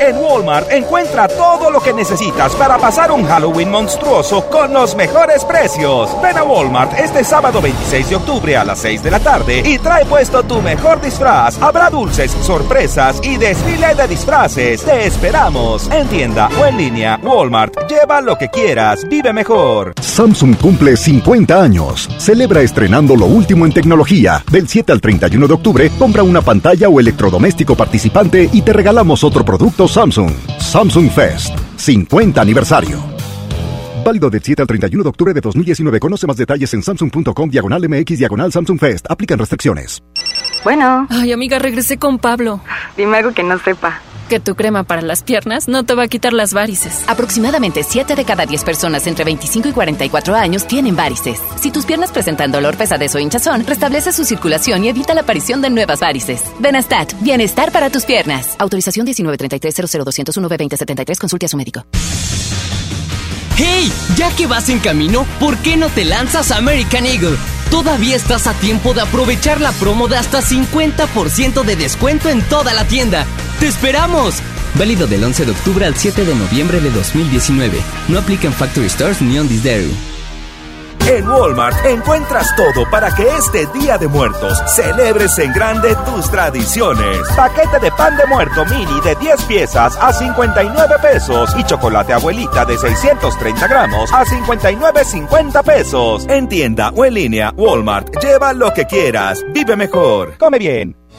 En Walmart encuentra todo lo que necesitas para pasar un Halloween monstruoso con los mejores precios. Ven a Walmart este sábado 26 de octubre a las 6 de la tarde y trae puesto tu mejor disfraz. Habrá dulces, sorpresas y desfile de disfraces. Te esperamos en tienda o en línea. Walmart, lleva lo que quieras, vive mejor. Samsung cumple 50 años. Celebra estrenando lo último en tecnología. Del 7 al 31 de octubre, compra una pantalla o electrodoméstico participante y te regalamos otro producto Samsung. Samsung Fest. 50 aniversario. Válido del 7 al 31 de octubre de 2019. Conoce más detalles en samsung.com diagonal MX diagonal Samsung Fest. Aplican restricciones. Bueno. Ay, amiga, regresé con Pablo. Dime algo que no sepa. Que tu crema para las piernas no te va a quitar las varices. Aproximadamente 7 de cada 10 personas entre 25 y 44 años tienen varices. Si tus piernas presentan dolor, pesadez o hinchazón, restablece su circulación y evita la aparición de nuevas varices. Benastat, bienestar para tus piernas. Autorización 1933-00201-B2073. Consulte a su médico. ¡Hey! Ya que vas en camino, ¿por qué no te lanzas a American Eagle? Todavía estás a tiempo de aprovechar la promo de hasta 50% de descuento en toda la tienda. ¡Te esperamos! Válido del 11 de octubre al 7 de noviembre de 2019. No aplica en Factory Stores ni on this dairy. En Walmart encuentras todo para que este Día de Muertos celebres en grande tus tradiciones. Paquete de pan de muerto mini de 10 piezas a 59 pesos y chocolate abuelita de 630 gramos a 59.50 pesos. En tienda o en línea, Walmart. Lleva lo que quieras. Vive mejor. Come bien.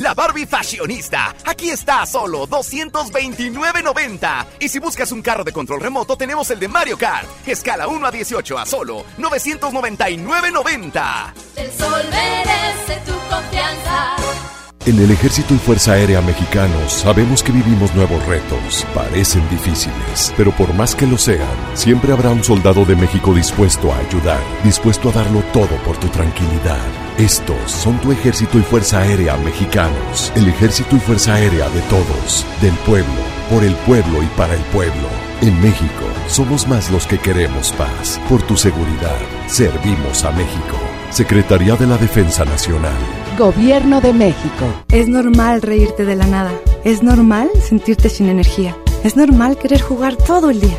La Barbie Fashionista. Aquí está a solo 229.90. Y si buscas un carro de control remoto, tenemos el de Mario Kart. Escala 1 a 18 a solo 999.90. El sol merece tu confianza. En el Ejército y Fuerza Aérea Mexicanos sabemos que vivimos nuevos retos. Parecen difíciles, pero por más que lo sean, siempre habrá un soldado de México dispuesto a ayudar, dispuesto a darlo todo por tu tranquilidad. Estos son tu Ejército y Fuerza Aérea Mexicanos. El Ejército y Fuerza Aérea de todos, del pueblo, por el pueblo y para el pueblo. En México somos más los que queremos paz. Por tu seguridad, servimos a México. Secretaría de la Defensa Nacional. Gobierno de México. Es normal reírte de la nada. Es normal sentirte sin energía. Es normal querer jugar todo el día.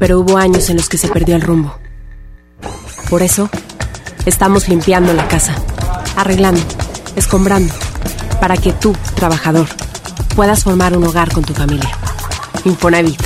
pero hubo años en los que se perdió el rumbo. Por eso, estamos limpiando la casa, arreglando, escombrando, para que tú, trabajador, puedas formar un hogar con tu familia. Infonavit,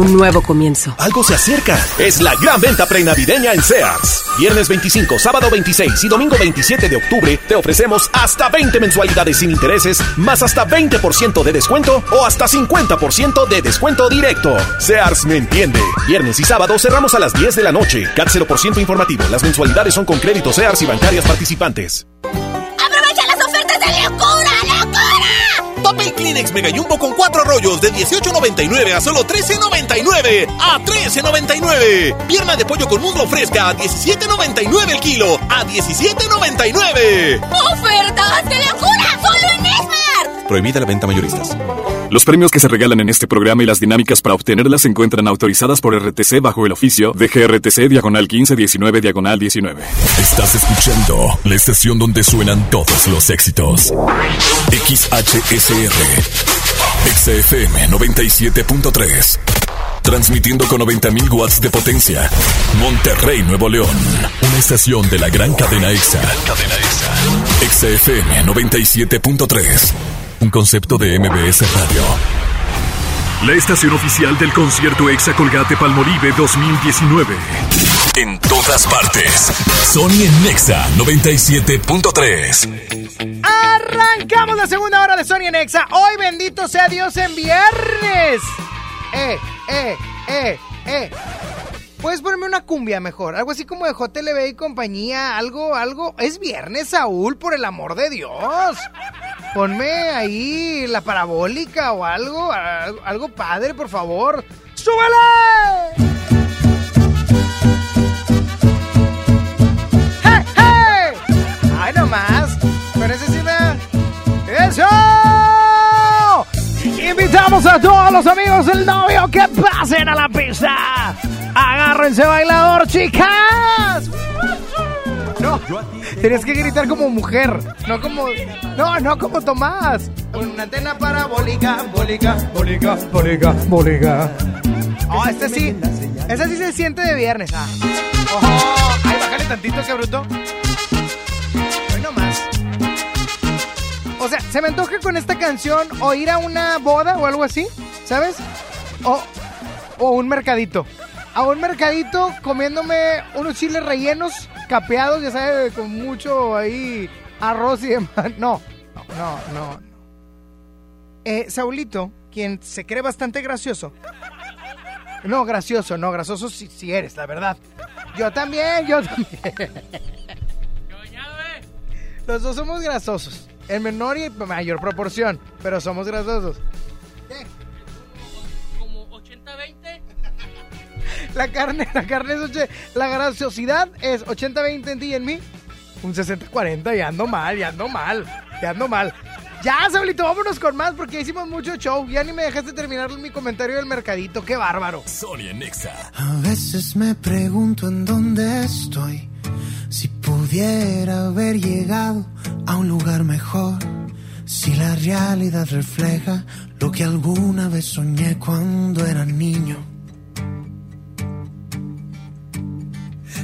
un nuevo comienzo. Algo se acerca. Es la gran venta prenavideña en Sears. Viernes 25, sábado 26 y domingo 27 de octubre te ofrecemos hasta 20 mensualidades sin intereses, más hasta 20% de descuento o hasta 50% de descuento directo. Sears me entiende. Viernes y sábado cerramos a las 10 de la noche. CAT 0% informativo. Las mensualidades son con crédito Sears y bancarias participantes. ¡Aprovecha las ofertas de locura! Papel Kleenex Mega Jumbo con cuatro rollos de 18.99 a solo 13.99. ¡A 13.99! Pierna de pollo con muslo fresca a 17.99 el kilo. ¡A 17.99! ¡Ofertas de locura! ¡Solo en Esmart! Prohibida la venta mayoristas. Los premios que se regalan en este programa y las dinámicas para obtenerlas se encuentran autorizadas por RTC bajo el oficio de GRTC Diagonal 1519 Diagonal 19. Estás escuchando la estación donde suenan todos los éxitos. XHSR. XFM 97.3. Transmitiendo con 90.000 watts de potencia. Monterrey, Nuevo León. Una estación de la gran cadena EXA. Cadena EXA. XFM 97.3. Un concepto de MBS Radio. La estación oficial del concierto Exa Colgate Palmolive 2019. En todas partes. Sony en Nexa 97.3. Arrancamos la segunda hora de Sony en Exa. Hoy bendito sea Dios en viernes. Eh, eh, eh, eh. Puedes ponerme una cumbia mejor, algo así como de JLB y compañía, algo, algo. Es viernes, Saúl, por el amor de Dios. Ponme ahí la parabólica o algo, algo, padre, por favor. ¡Súbele! ¡Hey, hey! ¡Ay, nomás! Ese sí me... ¡Eso! Invitamos a todos los amigos del novio que pasen a la pista. Agárrense bailador, chicas. No, tienes que gritar como mujer, no como, no, no como Tomás. Con una antena parabólica, bólica, bólica, bólica, bólica. Oh, este sí, ese sí se siente de viernes. Ah. Ojo, ay, bájale tantito, que bruto. Hoy no más. O sea, se me antoja con esta canción o ir a una boda o algo así, ¿sabes? O, o un mercadito. A un mercadito comiéndome unos chiles rellenos, capeados, ya sabes, con mucho ahí arroz y demás. No, no, no, no. Eh, Saulito, quien se cree bastante gracioso. No, gracioso, no, gracioso si, si eres, la verdad. Yo también, yo también. Los dos somos grasosos. En menor y mayor proporción, pero somos grasosos. La carne, la carne es oche- la graciosidad es 80-20 en ti y en mí. Un 60-40 y ando mal, y ando mal, y ando mal. Ya, Saulito, vámonos con más porque ya hicimos mucho show. Ya ni me dejaste terminar mi comentario del mercadito. ¡Qué bárbaro! Sony en Nexa. A veces me pregunto en dónde estoy. Si pudiera haber llegado a un lugar mejor. Si la realidad refleja lo que alguna vez soñé cuando era niño.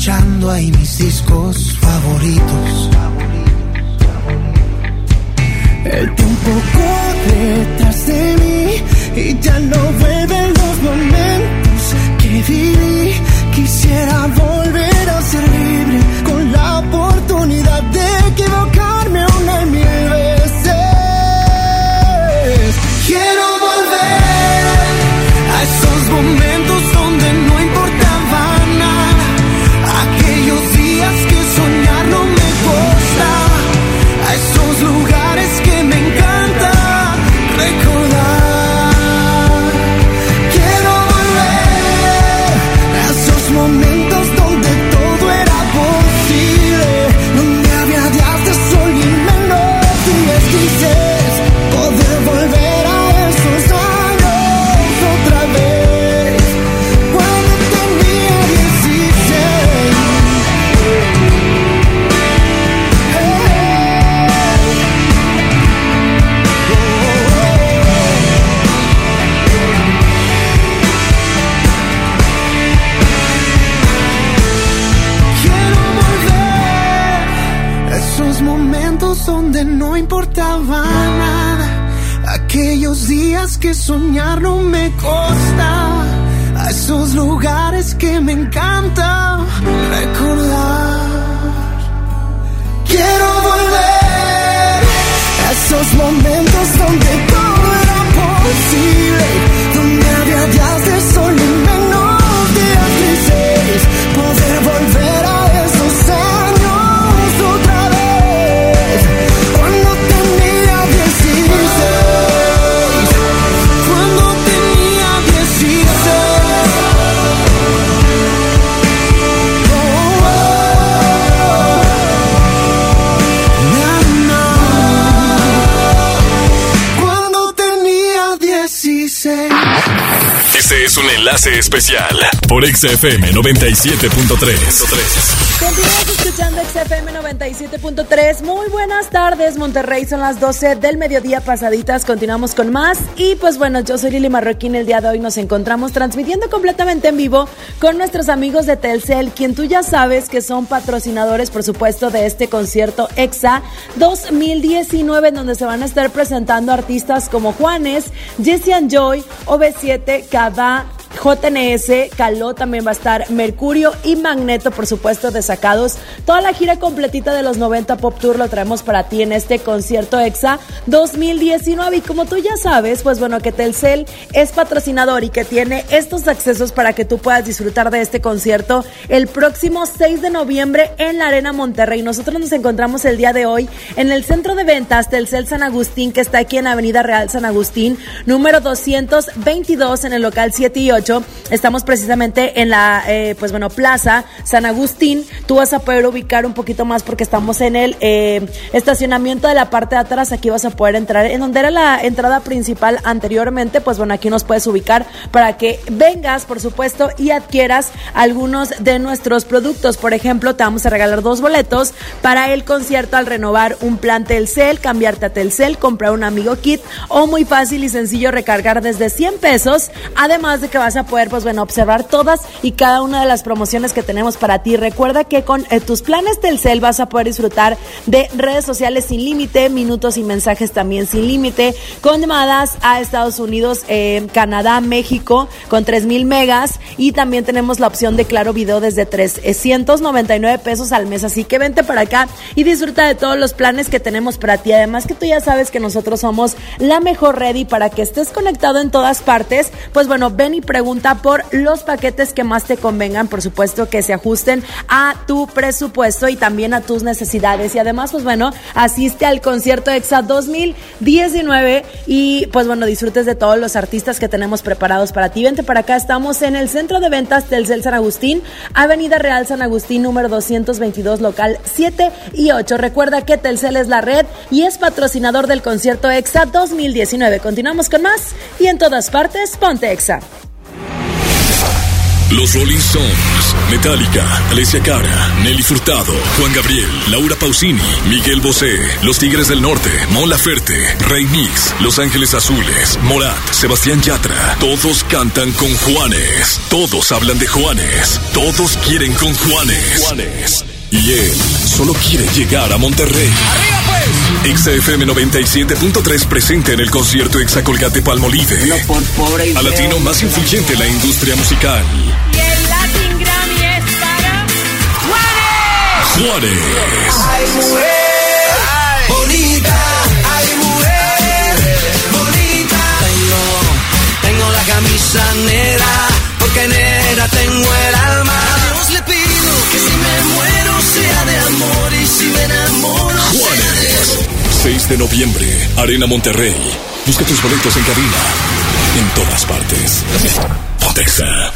Escuchando ahí mis discos favoritos. El tiempo corre tras de mí y ya no vuelven los momentos que viví. XFM 97.3. Continuamos escuchando XFM 97.3. Muy buenas tardes, Monterrey. Son las 12 del mediodía pasaditas. Continuamos con más. Y pues bueno, yo soy Lili Marroquín. El día de hoy nos encontramos transmitiendo completamente en vivo con nuestros amigos de Telcel, quien tú ya sabes que son patrocinadores, por supuesto, de este concierto EXA 2019, en donde se van a estar presentando artistas como Juanes, Jesse and Joy, OV7, Cada. JNS, Caló también va a estar, Mercurio y Magneto, por supuesto, desacados. Toda la gira completita de los 90 Pop Tour lo traemos para ti en este concierto EXA 2019. Y como tú ya sabes, pues bueno, que Telcel es patrocinador y que tiene estos accesos para que tú puedas disfrutar de este concierto el próximo 6 de noviembre en la Arena Monterrey. Nosotros nos encontramos el día de hoy en el centro de ventas Telcel San Agustín, que está aquí en Avenida Real San Agustín, número 222 en el local 7 y 8. Estamos precisamente en la, eh, pues bueno, Plaza San Agustín. Tú vas a poder ubicar un poquito más porque estamos en el eh, estacionamiento de la parte de atrás. Aquí vas a poder entrar. En donde era la entrada principal anteriormente, pues bueno, aquí nos puedes ubicar para que vengas, por supuesto, y adquieras algunos de nuestros productos. Por ejemplo, te vamos a regalar dos boletos para el concierto al renovar un plan Telcel, cambiarte a Telcel, comprar un amigo kit o muy fácil y sencillo recargar desde 100 pesos. Además de que vas a poder, pues bueno, observar todas y cada una de las promociones que tenemos para ti. Recuerda que con eh, tus planes Telcel vas a poder disfrutar de redes sociales sin límite, minutos y mensajes también sin límite, con llamadas a Estados Unidos, eh, Canadá, México, con 3000 megas y también tenemos la opción de Claro Video desde 399 pesos al mes. Así que vente para acá y disfruta de todos los planes que tenemos para ti. Además que tú ya sabes que nosotros somos la mejor red y para que estés conectado en todas partes, pues bueno, ven y pregunta por los paquetes que más te convengan, por supuesto que se ajusten a tu presupuesto y también a tus necesidades. Y además, pues bueno, asiste al concierto EXA 2019 y pues bueno, disfrutes de todos los artistas que tenemos preparados para ti. Vente para acá, estamos en el centro de ventas Telcel San Agustín, Avenida Real San Agustín, número 222, local 7 y 8. Recuerda que Telcel es la red y es patrocinador del concierto EXA 2019. Continuamos con más y en todas partes, ponte EXA. Los Rolling Stones, Metallica, Alessia Cara, Nelly Furtado, Juan Gabriel, Laura Pausini, Miguel Bosé, Los Tigres del Norte, Mon Laferte, Rey Mix, Los Ángeles Azules, Morat, Sebastián Yatra. Todos cantan con Juanes. Todos hablan de Juanes. Todos quieren con Juanes. Juanes. Y él solo quiere llegar a Monterrey. ¡Arriba pues! XFM 97.3 presente en el concierto Exacolgate Palmolive. No por pobre y Al latino más influyente en la industria musical. Y el Latin Grammy es para Juanes. Ay, mujer, bonita, ay, mujer, bonita. Tengo, tengo la camisa negra, porque negra tengo el alma. A Dios le pido que si me sea de amor y si me enamoro Juanes. 6 de noviembre, Arena Monterrey. Busca tus boletos en cabina. En todas partes. Pontexa.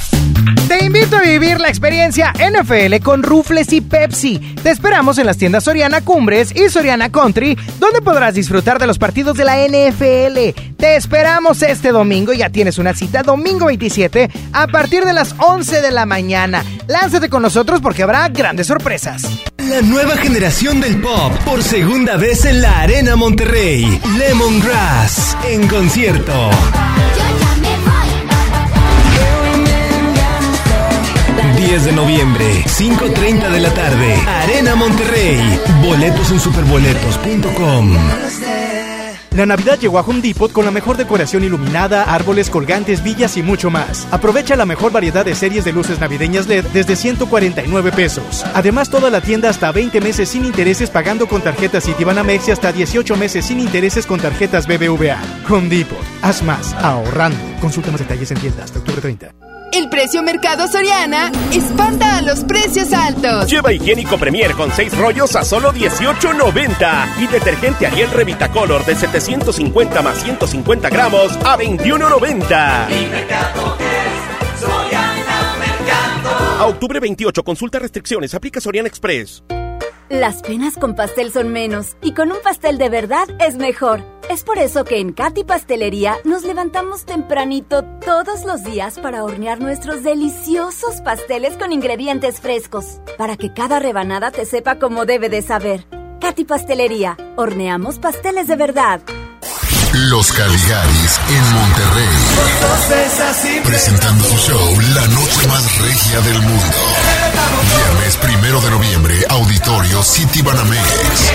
Te invito a vivir la experiencia NFL con Rufles y Pepsi. Te esperamos en las tiendas Soriana Cumbres y Soriana Country, donde podrás disfrutar de los partidos de la NFL. Te esperamos este domingo, ya tienes una cita domingo 27 a partir de las 11 de la mañana. Lánzate con nosotros porque habrá grandes sorpresas. La nueva generación del pop por segunda vez en la Arena Monterrey. Lemongrass en concierto. 10 de noviembre, 5.30 de la tarde. Arena Monterrey. Boletos en superboletos.com. La Navidad llegó a Home Depot con la mejor decoración iluminada, árboles, colgantes, villas y mucho más. Aprovecha la mejor variedad de series de luces navideñas LED desde 149 pesos. Además, toda la tienda hasta 20 meses sin intereses pagando con tarjetas Citibanamex y hasta 18 meses sin intereses con tarjetas BBVA. Home Depot. Haz más ahorrando. Consulta más detalles en tienda hasta octubre 30. El precio Mercado Soriana espanta a los precios altos. Lleva higiénico Premier con 6 rollos a solo 18.90 y detergente Ariel Revitacolor de 750 más 150 gramos a 21.90. A octubre 28, consulta restricciones, aplica Soriana Express. Las penas con pastel son menos y con un pastel de verdad es mejor. Es por eso que en Katy Pastelería nos levantamos tempranito todos los días para hornear nuestros deliciosos pasteles con ingredientes frescos, para que cada rebanada te sepa como debe de saber. Katy Pastelería, horneamos pasteles de verdad. Los Caligaris en Monterrey. Presentando su show La Noche Más Regia del Mundo. Viernes primero Auditorio City Banamex.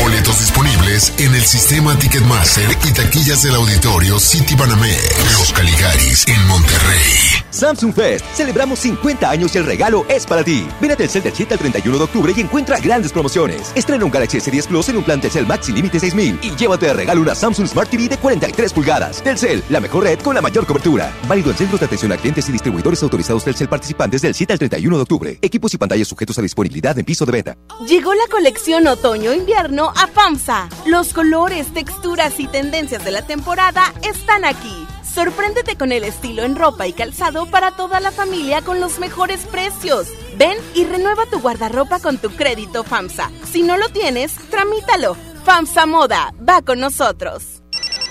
Boletos disponibles en el sistema Ticketmaster y taquillas del Auditorio City Banamex. Los Caligaris en Monterrey. Samsung Fest. Celebramos 50 años y el regalo es para ti. Ven a Telcel del 7 al 31 de octubre y encuentra grandes promociones. Estrena un Galaxy S10 Plus en un plan Telcel Maxi Límite 6000 y llévate de regalo una Samsung Smart TV de 43 pulgadas. Telcel, la mejor red con la mayor cobertura. Válido en centros de atención a clientes y distribuidores autorizados Telcel participantes del 7 al 31 de octubre. Equipos y pantallas sujetos a disponibilidad en piso de venta. Llegó la colección otoño-invierno a FAMSA. Los colores, texturas y tendencias de la temporada están aquí. Sorpréndete con el estilo en ropa y calzado para toda la familia con los mejores precios. Ven y renueva tu guardarropa con tu crédito FAMSA. Si no lo tienes, tramítalo. FAMSA Moda, va con nosotros.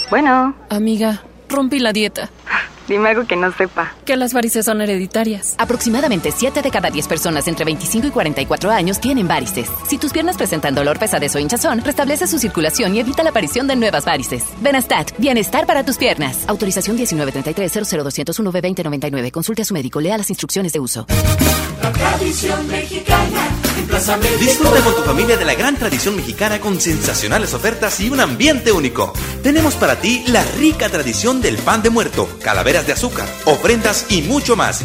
Bueno. Amiga, rompí la dieta. Dime algo que no sepa. Que las varices son hereditarias. Aproximadamente 7 de cada 10 personas entre 25 y 44 años tienen varices. Si tus piernas presentan dolor, pesadez o hinchazón, restablece su circulación y evita la aparición de nuevas varices. Benastat, bienestar para tus piernas. Autorización 1933-00201-B2099. Consulte a su médico, lea las instrucciones de uso. Tradición mexicana México. Disfruta con tu familia de la gran tradición mexicana con sensacionales ofertas y un ambiente único. Tenemos para ti la rica tradición del pan de muerto, calaveras de azúcar, ofrendas y mucho más.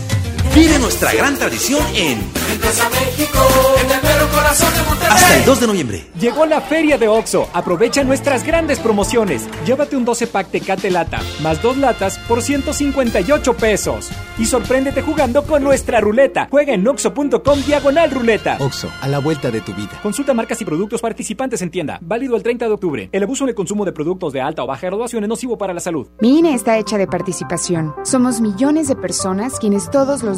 Vive nuestra gran tradición en Plaza México, en el mero corazón de Monterrey. hasta el 2 de noviembre. Llegó la feria de OXO. Aprovecha nuestras grandes promociones. Llévate un 12 pack Tecate Lata, más dos latas por 158 pesos. Y sorpréndete jugando con nuestra ruleta. Juega en oxo.com diagonal ruleta. Oxo, a la vuelta de tu vida. Consulta marcas y productos participantes en tienda. Válido el 30 de octubre. El abuso en el consumo de productos de alta o baja graduación es nocivo para la salud. Mi INE está hecha de participación. Somos millones de personas quienes todos los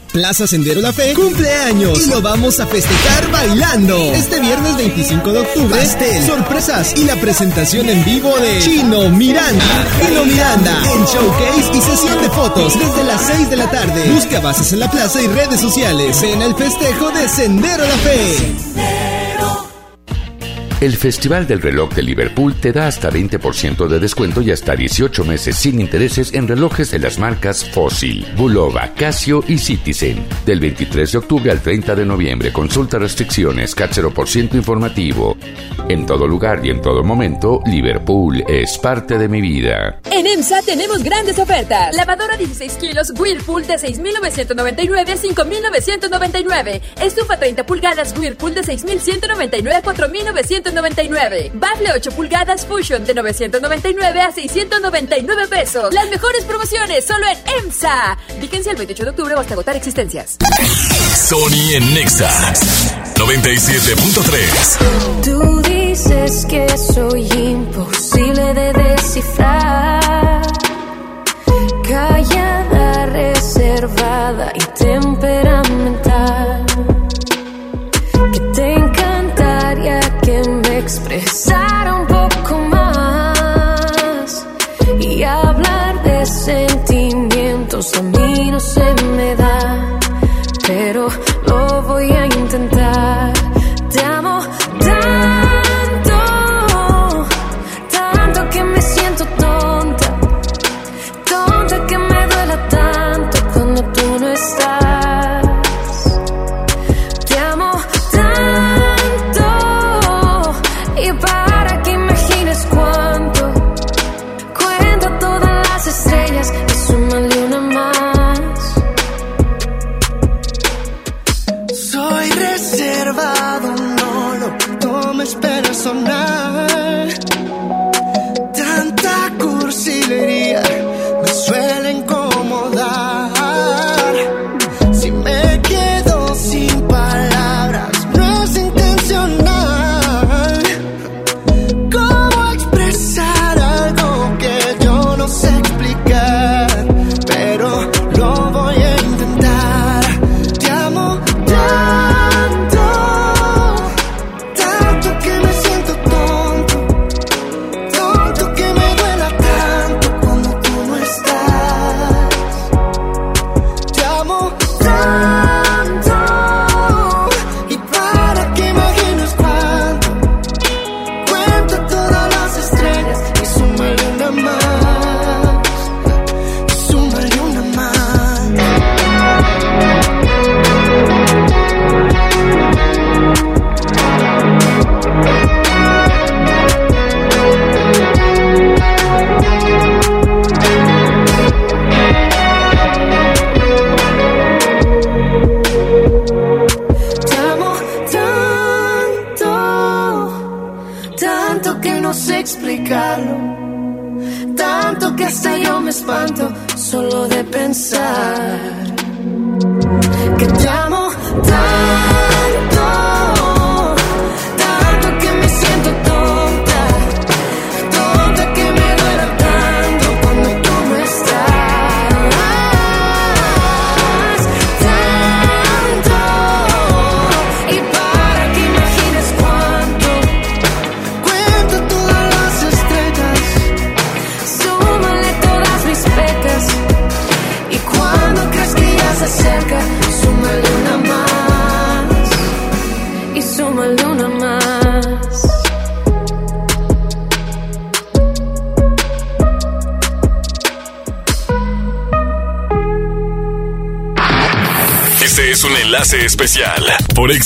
Plaza Sendero La Fe cumpleaños y lo vamos a festejar bailando. Este viernes 25 de octubre, pastel, sorpresas y la presentación en vivo de Chino Miranda. Chino Miranda en showcase y sesión de fotos desde las 6 de la tarde. Busca bases en la plaza y redes sociales. Ven al festejo de Sendero La Fe. El Festival del Reloj de Liverpool te da hasta 20% de descuento y hasta 18 meses sin intereses en relojes de las marcas Fossil, Bulova, Casio y Citizen. Del 23 de octubre al 30 de noviembre, consulta restricciones, por ciento informativo. En todo lugar y en todo momento, Liverpool es parte de mi vida. En EMSA tenemos grandes ofertas. Lavadora 16 kilos Whirlpool de 6.999 a 5.999. Estufa 30 pulgadas Whirlpool de 6.199 a 4.999. 999. Bafle 8 pulgadas Fusion de 999 a 699 pesos. Las mejores promociones solo en EMSA. Vigencia el 28 de octubre o hasta agotar existencias. Sony en Nexa 97.3. Tú dices que soy imposible de descifrar. Callada, reservada y temperamental expresar un poco más y hablar de sentimientos a mí no se me da, pero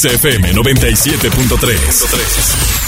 XFM 97.3.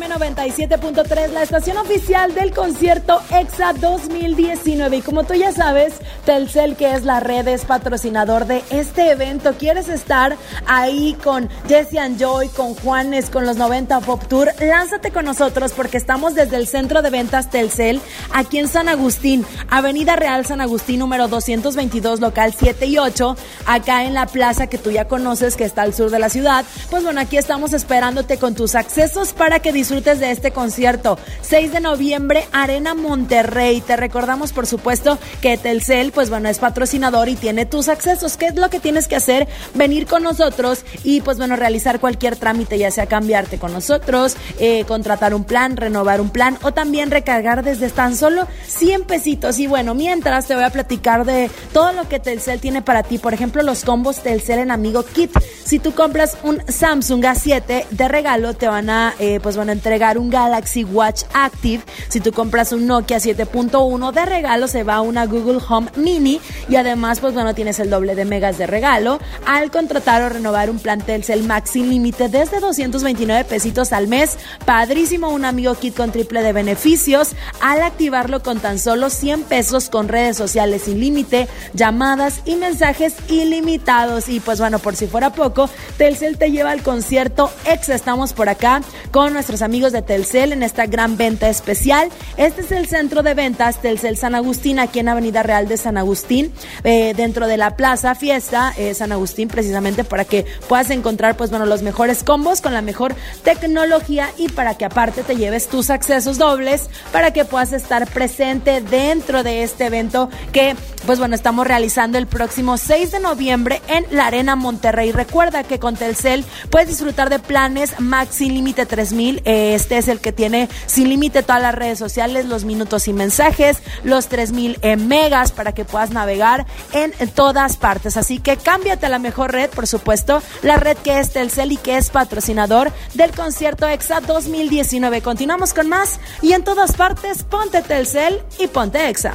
XFM 97.3, la estación oficial del concierto EXA 2019. Y como tú ya sabes, Telcel, que es la red, es patrocinador de este evento. ¿Quieres estar ahí con Jesse and Joy, con Juanes, con los 90 Pop Tour? Lánzate con nosotros porque estamos desde el centro de ventas Telcel, aquí en San Agustín, Avenida Real San Agustín, número 222, local 7 y 8, acá en la plaza que tú ya conoces, que está al sur de la ciudad. Pues bueno, aquí estamos esperándote con tus accesos para que disfrutes de este concierto. 6 de noviembre, Arena Monterrey. Te recordamos, por supuesto, que Telcel, pues bueno, es patrocinador y tiene tus accesos. ¿Qué es lo que tienes que hacer? Venir con nosotros y, pues bueno, realizar cualquier trámite, ya sea cambiarte con nosotros, eh, contratar un plan, renovar un plan o también recargar desde tan solo 100 pesitos. Y bueno, mientras te voy a platicar de todo lo que Telcel tiene para ti. Por ejemplo, los combos Telcel en Amigo Kit. Si tú compras un Samsung A7 de regalo, te van a, eh, pues a entregar un Galaxy Watch Active. Si tú compras un Nokia 7.1 de regalo, se va una Google Home Mini y además, pues bueno, tienes el doble de megas de regalo al contratar o renovar un plan Telcel Max sin límite desde 229 pesitos al mes. Padrísimo, un amigo kit con triple de beneficios al activarlo con tan solo 100 pesos con redes sociales sin límite, llamadas y mensajes ilimitados. Y pues bueno, por si fuera poco, Telcel te lleva al concierto ex. Estamos por acá con nuestros amigos de Telcel en esta gran venta especial. Este es el centro de ventas Telcel San Agustín, aquí en Avenida Real de San Agustín, eh, dentro de la Plaza Fiesta eh, San Agustín, precisamente para que puedas encontrar, pues bueno, los mejores combos con la mejor tecnología y para que aparte te lleves tus accesos dobles para que puedas estar presente dentro de este evento que, pues bueno, estamos realizando el próximo 6 de noviembre en la Arena Monterrey. Recuerda que con Telcel puedes disfrutar de planes Max sin límite 3000. Este es el que tiene sin límite todas las redes sociales, los minutos y mensajes, los 3000 megas para que puedas navegar en todas partes. Así que cámbiate a la mejor red, por supuesto, la red que es Telcel y que es patrocinador del concierto EXA 2019. Continuamos con más y en todas partes ponte Telcel y ponte EXA.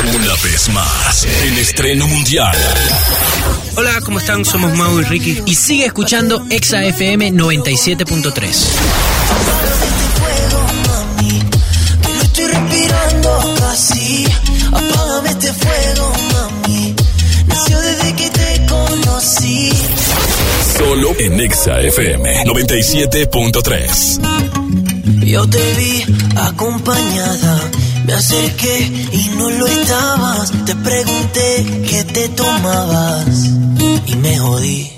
Una vez más, en estreno mundial. Hola, ¿cómo están? Somos Mau y Ricky. Y sigue escuchando Exa FM 97.3. estoy respirando casi. Apágame este fuego, mami. Nació desde que te conocí. Solo en Exa FM 97.3. Yo te vi acompañada me acerqué y no lo estabas. Te pregunté qué te tomabas y me jodí.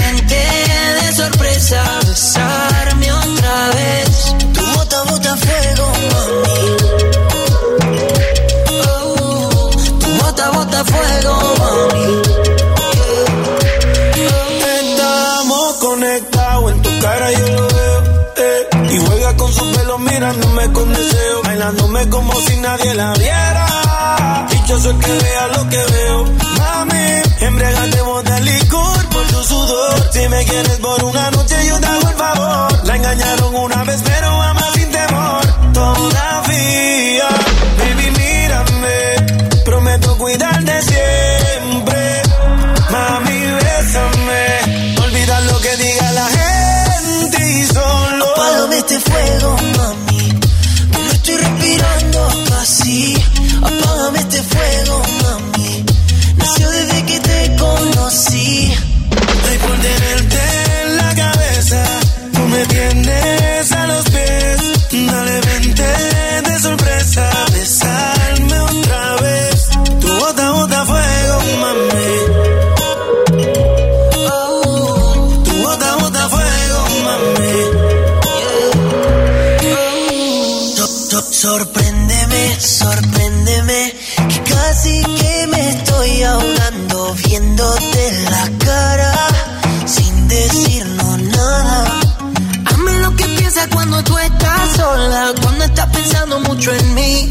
sorpresa, besarme otra vez. Tu bota, bota fuego, mami. Oh, tu bota, bota fuego, mami. Estamos conectados, en tu cara yo lo veo. Eh, y juega con su pelo mirándome con deseo, bailándome como si nadie la viera soy que vea lo que veo. Mami, embriagate vos de licor por tu sudor. Si me quieres por una noche, yo te hago el favor. La engañaron una vez, pero ama Apágame pensando mucho en mí.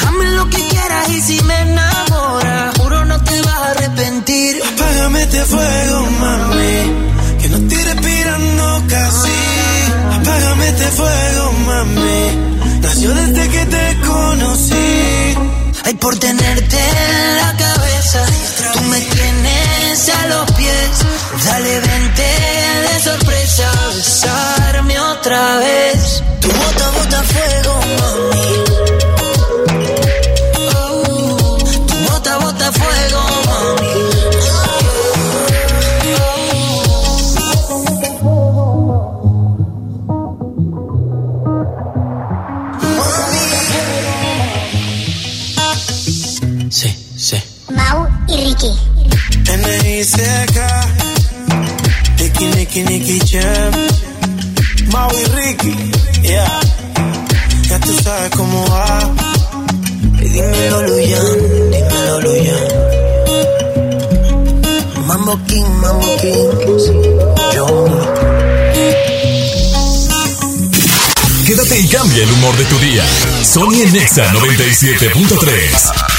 Hazme lo que quieras y si me enamoras, juro no te vas a arrepentir. Apágame este fuego, mami, que no estoy respirando casi. Apágame este fuego, mami, nació desde que te conocí. Ay, por tenerte en la cabeza, tú me tienes a los pies. Dale, vente de sorpresa, besarme otra vez. Nicky, Nicky, Jam, Mau y Ricky, yeah. Sabes va. Y dímelo, Luyan, dímelo, Luyan. Mambo King, Mambo King. Yo. Quédate y cambia el humor de tu día. Sony Nexa 97.3.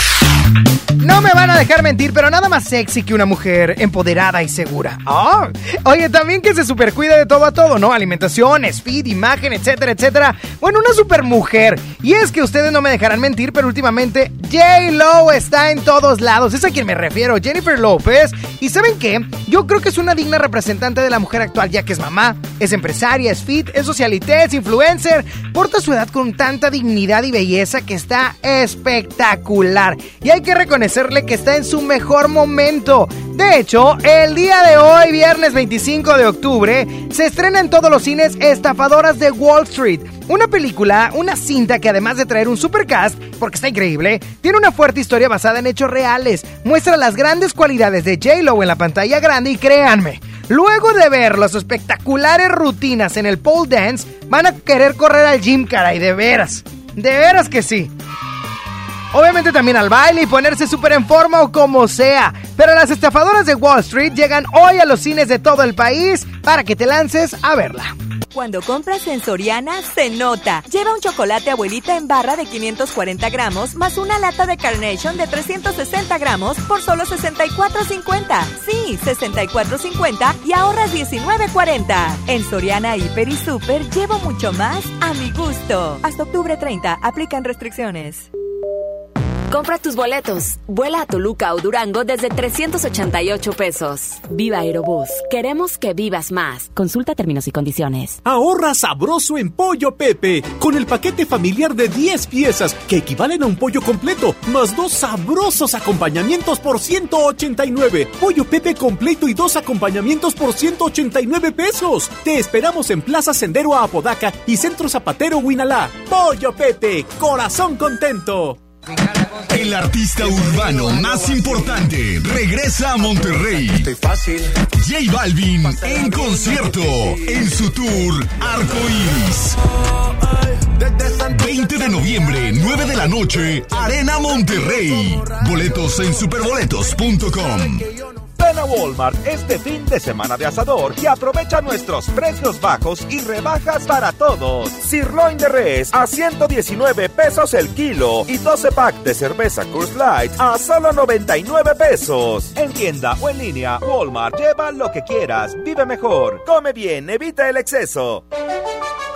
No me van a dejar mentir, pero nada más sexy que una mujer empoderada y segura. Ah, Oye, también que se supercuida de todo a todo, ¿no? Alimentación, speed, imagen, etcétera, etcétera. Bueno, una super mujer. Y es que ustedes no me dejarán mentir, pero últimamente J-Lo está en todos lados. Es a quien me refiero, Jennifer López. Y ¿saben qué? Yo creo que es una digna representante de la mujer actual, ya que es mamá, es empresaria, es fit, es socialité, es influencer. Porta su edad con tanta dignidad y belleza que está espectacular. Y hay que reconocerle que está en su mejor momento. De hecho, el día de hoy, viernes 25 de octubre, se estrena en todos los cines Estafadoras de Wall Street. Una película, una cinta que además de traer un supercast, porque está increíble, tiene una fuerte historia basada en hechos reales. Muestra las grandes cualidades de J-Lo en la pantalla grande y créanme, luego de ver las espectaculares rutinas en el pole dance, van a querer correr al gym, caray, de veras. De veras que sí. Obviamente también al baile y ponerse súper en forma o como sea. Pero las estafadoras de Wall Street llegan hoy a los cines de todo el país para que te lances a verla. Cuando compras en Soriana, se nota. Lleva un chocolate abuelita en barra de 540 gramos más una lata de Carnation de 360 gramos por solo 64.50. Sí, 64.50 y ahorras 19.40. En Soriana, Hiper y Super llevo mucho más a mi gusto. Hasta octubre 30, aplican restricciones. Compra tus boletos. Vuela a Toluca o Durango desde 388 pesos. Viva Aerobús. Queremos que vivas más. Consulta términos y condiciones. Ahorra sabroso en Pollo Pepe con el paquete familiar de 10 piezas que equivalen a un pollo completo, más dos sabrosos acompañamientos por 189. Pollo Pepe completo y dos acompañamientos por 189 pesos. Te esperamos en Plaza Sendero a Apodaca y Centro Zapatero Huinalá. Pollo Pepe, corazón contento. El artista urbano más importante regresa a Monterrey. J Balvin en concierto en su tour Arco Iris. 20 de noviembre, 9 de la noche, Arena Monterrey. Boletos en superboletos.com. Ven a Walmart este fin de semana de asador y aprovecha nuestros precios bajos y rebajas para todos. Sirloin de res a 119 pesos el kilo y 12 pack de cerveza Coors Light a solo 99 pesos. En tienda o en línea, Walmart, lleva lo que quieras, vive mejor, come bien, evita el exceso.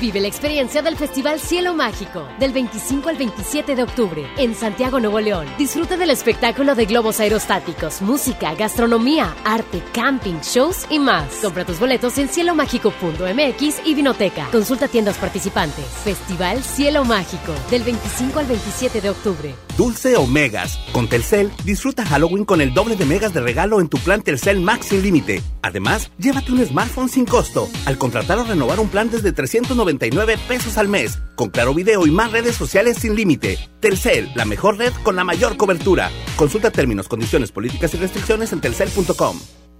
Vive la experiencia del Festival Cielo Mágico del 25 al 27 de octubre en Santiago, Nuevo León. Disfruta del espectáculo de globos aerostáticos, música, gastronomía, arte, camping, shows y más. Compra tus boletos en cielomágico.mx y Vinoteca. Consulta tiendas participantes. Festival Cielo Mágico del 25 al 27 de octubre. Dulce o megas. Con Telcel, disfruta Halloween con el doble de megas de regalo en tu plan Telcel Max sin límite. Además, llévate un smartphone sin costo al contratar o renovar un plan desde 390 pesos al mes, con claro video y más redes sociales sin límite. Telcel, la mejor red con la mayor cobertura. Consulta términos, condiciones, políticas y restricciones en telcel.com.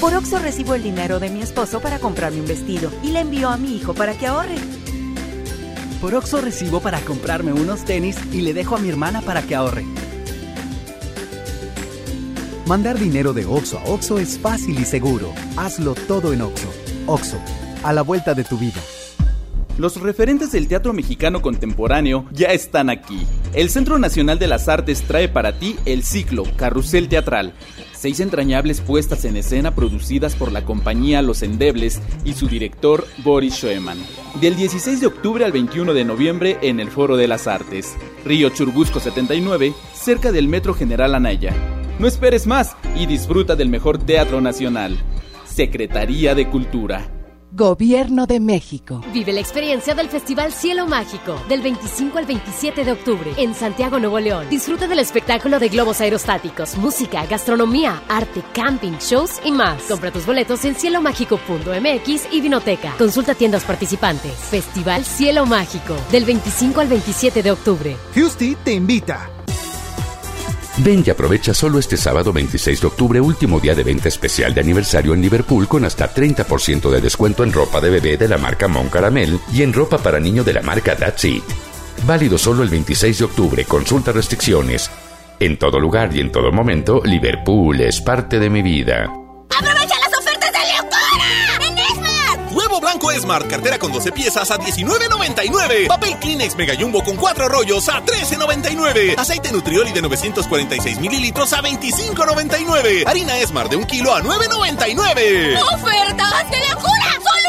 Por Oxo recibo el dinero de mi esposo para comprarme un vestido y le envío a mi hijo para que ahorre. Por Oxo recibo para comprarme unos tenis y le dejo a mi hermana para que ahorre. Mandar dinero de Oxo a Oxo es fácil y seguro. Hazlo todo en Oxo. Oxo, a la vuelta de tu vida. Los referentes del teatro mexicano contemporáneo ya están aquí. El Centro Nacional de las Artes trae para ti el ciclo Carrusel Teatral. Seis entrañables puestas en escena producidas por la compañía Los Endebles y su director Boris Schoeman. Del 16 de octubre al 21 de noviembre en el Foro de las Artes, Río Churbusco 79, cerca del Metro General Anaya. No esperes más y disfruta del mejor teatro nacional. Secretaría de Cultura. Gobierno de México. Vive la experiencia del Festival Cielo Mágico del 25 al 27 de octubre en Santiago, Nuevo León. Disfruta del espectáculo de globos aerostáticos, música, gastronomía, arte, camping, shows y más. Compra tus boletos en cielomágico.mx y Vinoteca. Consulta tiendas participantes. Festival Cielo Mágico del 25 al 27 de octubre. Fusty te invita. Ven y aprovecha solo este sábado 26 de octubre, último día de venta especial de aniversario en Liverpool con hasta 30% de descuento en ropa de bebé de la marca Mon Caramel y en ropa para niño de la marca That's It. Válido solo el 26 de octubre, consulta restricciones. En todo lugar y en todo momento, Liverpool es parte de mi vida. ¡Aprovecha Esmar, cartera con 12 piezas a $19.99. Papel Kleenex Mega Jumbo con 4 rollos a $13.99. Aceite Nutrioli de 946 mililitros a $25.99. Harina Esmar de 1 kilo a $9.99. ¡Ofertas de locura! ¡Solo!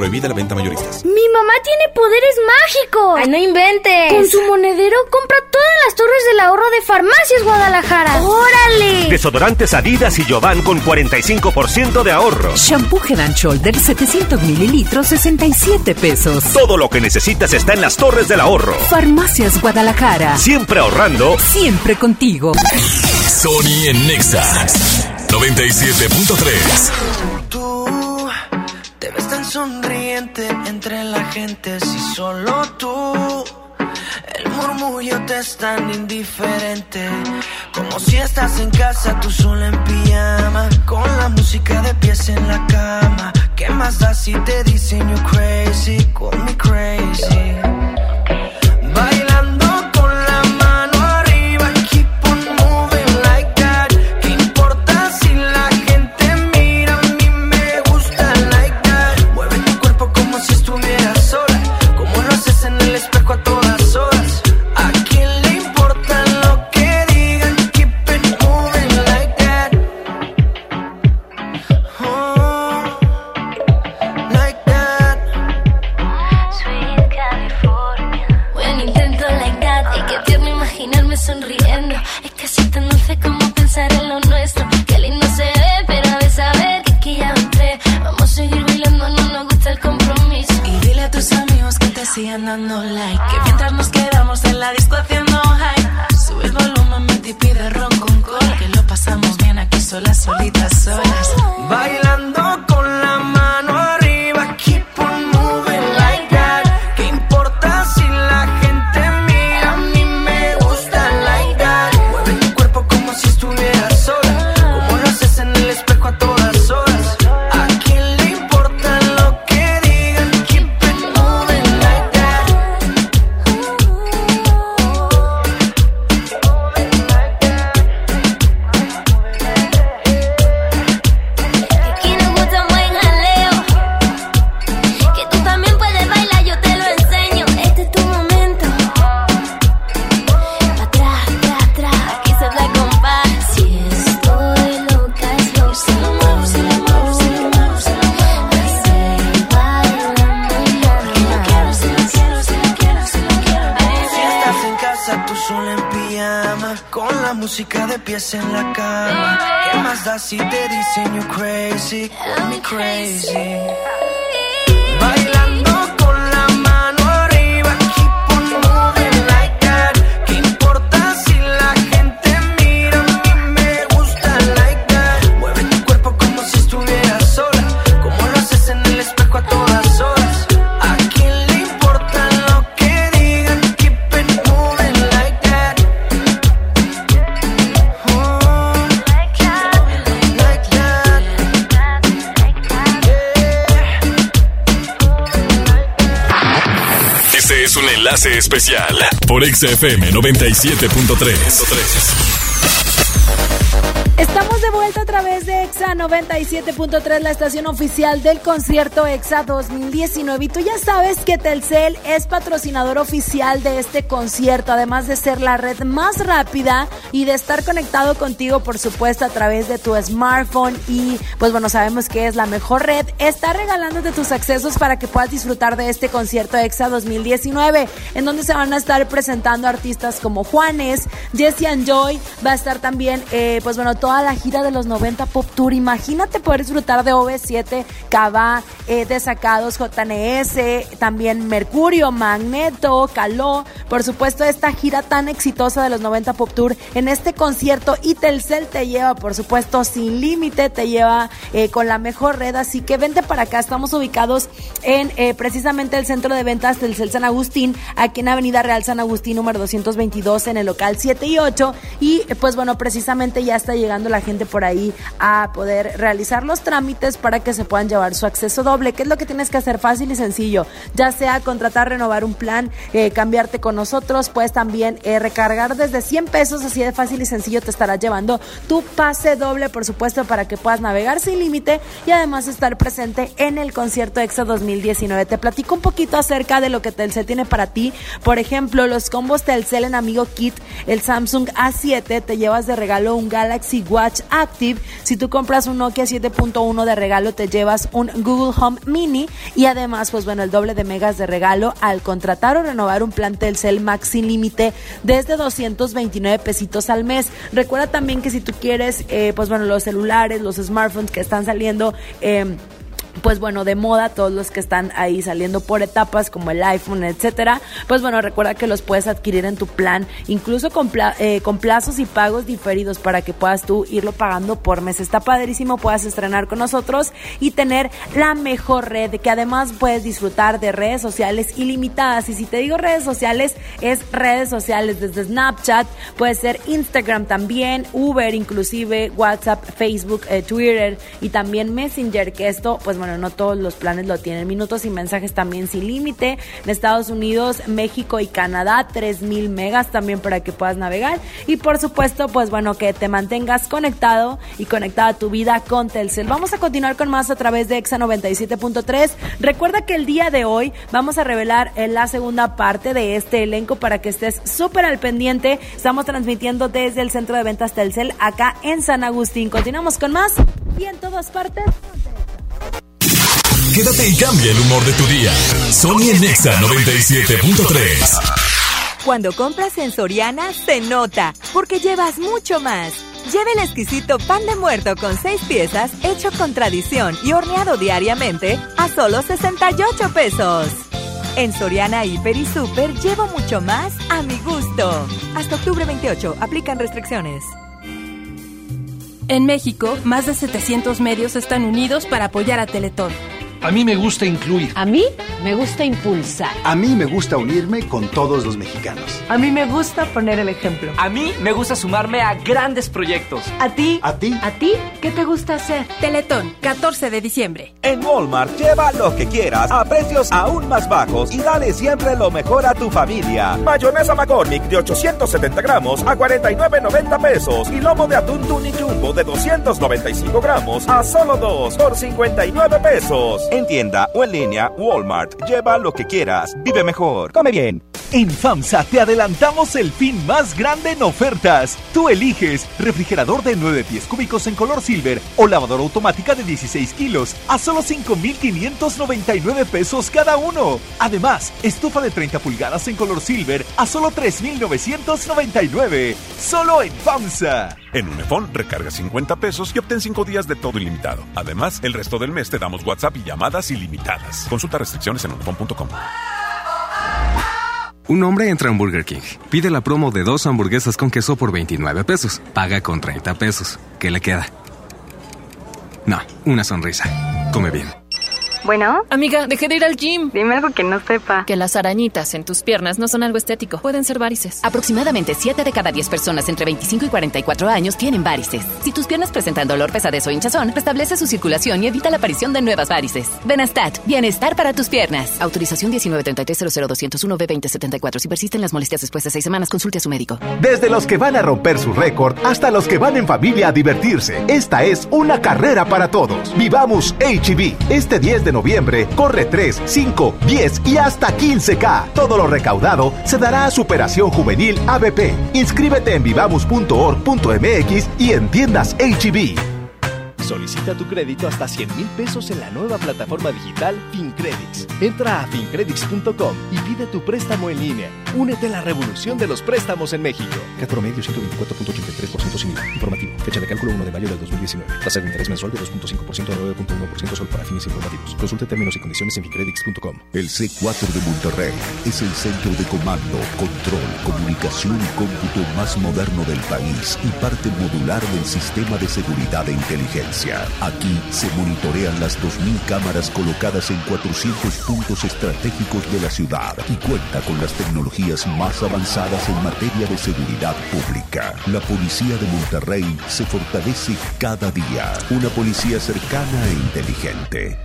Prohibida la venta mayoristas. Mi mamá tiene poderes mágicos. ¡Ay, no inventes! Con su monedero compra todas las torres del ahorro de Farmacias Guadalajara. ¡Órale! Desodorantes Adidas y Jovan con 45% de ahorro. Shampoo Head and Shoulder 700 mililitros 67 pesos. Todo lo que necesitas está en las torres del ahorro. Farmacias Guadalajara. Siempre ahorrando. Siempre contigo. Sony en Nexa 97.3. sonriente entre la gente si solo tú. El murmullo te es tan indiferente Como si estás en casa tú sola en pijama Con la música de pies en la cama ¿Qué más da si te dicen crazy? Call me crazy dando like. Que mientras nos quedamos en la disco haciendo hype. Sube el volumen y pide ron con cola Que lo pasamos bien aquí solas, solitas, solas. Bailando si te dicen you crazy? Call me crazy. Especial por XFM 97.3. Estamos de vuelta a través de EXA 97.3, la estación oficial del concierto EXA 2019. Y tú ya sabes que Telcel es patrocinador oficial de este concierto, además de ser la red más rápida y de estar conectado contigo, por supuesto, a través de tu smartphone. Y pues bueno, sabemos que es la mejor red. Está regalándote tus accesos para que puedas disfrutar de este concierto EXA 2019, en donde se van a estar presentando artistas como Juanes, Jesse and Joy, va a estar también, eh, pues bueno, toda la gira de los 90 Pop Tour. Imagínate poder disfrutar de OV7, Cava, eh, Desacados, JNS, también Mercurio, Magneto, Caló. Por supuesto, esta gira tan exitosa de los 90 Pop Tour en este concierto. Y Telcel te lleva, por supuesto, sin límite, te lleva eh, con la mejor red. Así que vente para acá. Estamos ubicados en eh, precisamente el centro de ventas Telcel San Agustín, aquí en Avenida Real San Agustín, número 222, en el local 7 y 8. Y eh, pues bueno, precisamente ya está llegando la gente por ahí a poder realizar los trámites para que se puedan llevar su acceso doble. ¿Qué es lo que tienes que hacer? Fácil y sencillo. Ya sea contratar, renovar un plan, cambiarte con nosotros, puedes también recargar desde 100 pesos, así de fácil y sencillo te estarás llevando tu pase doble, por supuesto, para que puedas navegar sin límite y además estar presente en el concierto EXA 2019. Te platico un poquito acerca de lo que Telcel tiene para ti. Por ejemplo, los combos Telcel en Amigo Kit, el Samsung A7, te llevas de regalo un Galaxy Watch Active. Si tú compras un Nokia 7.1 de regalo, te llevas un Google Home Mini y además, pues bueno, el doble de megas de regalo al contratar o renovar un plan Telcel Max sin límite desde 229 pesitos al mes. Recuerda también que si tú quieres, eh, pues bueno, los celulares, los smartphones que están saliendo, eh, pues bueno, de moda, todos los que están ahí saliendo por etapas, como el iPhone, etcétera, pues bueno, recuerda que los puedes adquirir en tu plan, incluso con, eh, con plazos y pagos diferidos para que puedas tú irlo pagando por mes. Está padrísimo, puedas estrenar con nosotros y tener la mejor red, que además puedes disfrutar de redes sociales ilimitadas. Y si te digo redes sociales, es redes sociales desde Snapchat, puede ser Instagram también, Uber inclusive, WhatsApp, Facebook, eh, Twitter y también Messenger, que esto, pues bueno, no todos los planes lo tienen. Minutos y mensajes también sin límite. En Estados Unidos, México y Canadá, 3000 megas también para que puedas navegar. Y por supuesto, pues bueno, que te mantengas conectado y conectada a tu vida con Telcel. Vamos a continuar con más a través de Exa 97.3. Recuerda que el día de hoy vamos a revelar en la segunda parte de este elenco para que estés súper al pendiente. Estamos transmitiendo desde el centro de ventas Telcel acá en San Agustín. Continuamos con más y en todas partes. Quédate y cambia el humor de tu día. Sony en Nexa 97.3. Cuando compras en Soriana, se nota, porque llevas mucho más. Lleve el exquisito pan de muerto con seis piezas, hecho con tradición y horneado diariamente, a solo 68 pesos. En Soriana Hiper y Super llevo mucho más a mi gusto. Hasta octubre 28, aplican restricciones. En México, más de 700 medios están unidos para apoyar a Teletón. A mí me gusta incluir. A mí me gusta impulsar. A mí me gusta unirme con todos los mexicanos. A mí me gusta poner el ejemplo. A mí me gusta sumarme a grandes proyectos. ¿A ti? ¿A ti? ¿A ti? ¿Qué te gusta hacer? Teletón, 14 de diciembre. En Walmart lleva lo que quieras a precios aún más bajos y dale siempre lo mejor a tu familia. Mayonesa McCormick de 870 gramos a 49.90 pesos y lomo de atún Tuni Jumbo de 295 gramos a solo 2 por 59 pesos. En tienda o en línea, Walmart. Lleva lo que quieras. Vive mejor. Come bien. En FAMSA te adelantamos el fin más grande en ofertas. Tú eliges refrigerador de 9 pies cúbicos en color silver o lavadora automática de 16 kilos a solo 5,599 pesos cada uno. Además, estufa de 30 pulgadas en color silver a solo 3,999. Solo en FAMSA. En Unifón recarga 50 pesos y obtén 5 días de todo ilimitado. Además, el resto del mes te damos WhatsApp y llamadas ilimitadas. Consulta restricciones en unifón.com. Un hombre entra en Burger King, pide la promo de dos hamburguesas con queso por 29 pesos, paga con 30 pesos. ¿Qué le queda? No, una sonrisa. Come bien. Bueno. Amiga, dejé de ir al gym. Dime algo que no sepa. Que las arañitas en tus piernas no son algo estético. Pueden ser varices. Aproximadamente 7 de cada 10 personas entre 25 y 44 años tienen varices. Si tus piernas presentan dolor, pesadez o hinchazón, restablece su circulación y evita la aparición de nuevas varices. Benastat, bienestar para tus piernas. Autorización 1933 b 2074 Si persisten las molestias después de 6 semanas, consulte a su médico. Desde los que van a romper su récord hasta los que van en familia a divertirse. Esta es una carrera para todos. Vivamos HB. Este 10 de noviembre, corre 3, 5, 10 y hasta 15K. Todo lo recaudado se dará a Superación Juvenil ABP. Inscríbete en vivamos.org.mx y en tiendas HB. Solicita tu crédito hasta 100 mil pesos en la nueva plataforma digital FinCredits. Entra a fincredits.com y pide tu préstamo en línea. Únete a la revolución de los préstamos en México. Cat promedio 124.83% sin IVA. Informativo. Fecha de cálculo 1 de mayo del 2019. Tasa de interés mensual de 2.5% a 9.1% solo para fines informativos. Consulte términos y condiciones en fincredits.com. El C4 de Monterrey es el centro de comando, control, comunicación y cómputo más moderno del país y parte modular del sistema de seguridad e inteligencia. Aquí se monitorean las 2.000 cámaras colocadas en 400 puntos estratégicos de la ciudad y cuenta con las tecnologías más avanzadas en materia de seguridad pública. La policía de Monterrey se fortalece cada día. Una policía cercana e inteligente.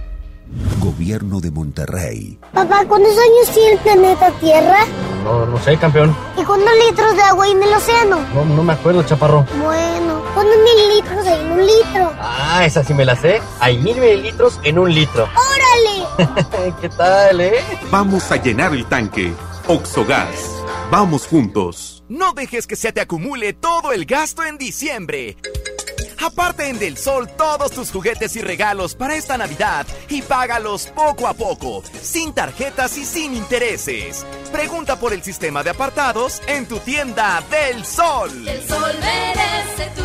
Gobierno de Monterrey. Papá, ¿cuántos años tiene el planeta Tierra? No, no sé, campeón. ¿Y cuántos litros de agua hay en el océano? No, no me acuerdo, chaparro. Bueno, ¿cuántos mililitros hay en un litro? Ah, esa sí me la sé. Hay mil mililitros en un litro. ¡Órale! ¿Qué tal, eh? Vamos a llenar el tanque. Oxogas. Vamos juntos. No dejes que se te acumule todo el gasto en diciembre. Aparte en Del Sol todos tus juguetes y regalos para esta Navidad y págalos poco a poco, sin tarjetas y sin intereses. Pregunta por el sistema de apartados en tu tienda Del Sol. El Sol merece tu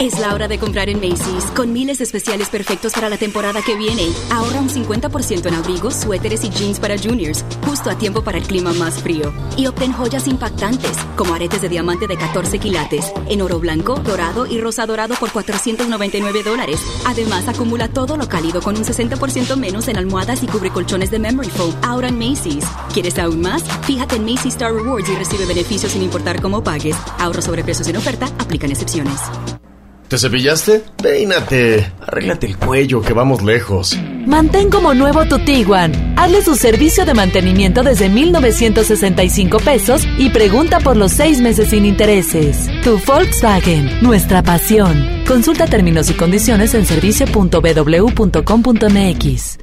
Es la hora de comprar en Macy's, con miles especiales perfectos para la temporada que viene. Ahorra un 50% en abrigos, suéteres y jeans para juniors, justo a tiempo para el clima más frío. Y obtén joyas impactantes, como aretes de diamante de 14 quilates, en oro blanco, dorado y rosa dorado por 499 dólares. Además, acumula todo lo cálido con un 60% menos en almohadas y cubre colchones de Memory Foam. Ahora en Macy's. ¿Quieres aún más? Fíjate en Macy's Star Rewards y recibe beneficios sin importar cómo pagues. Ahorro sobre precios en oferta, aplican excepciones. ¿Te cepillaste? Peínate. Arréglate el cuello, que vamos lejos. Mantén como nuevo tu Tiguan. Hazle su servicio de mantenimiento desde 1,965 pesos y pregunta por los seis meses sin intereses. Tu Volkswagen, nuestra pasión. Consulta términos y condiciones en servicio.bw.com.mx.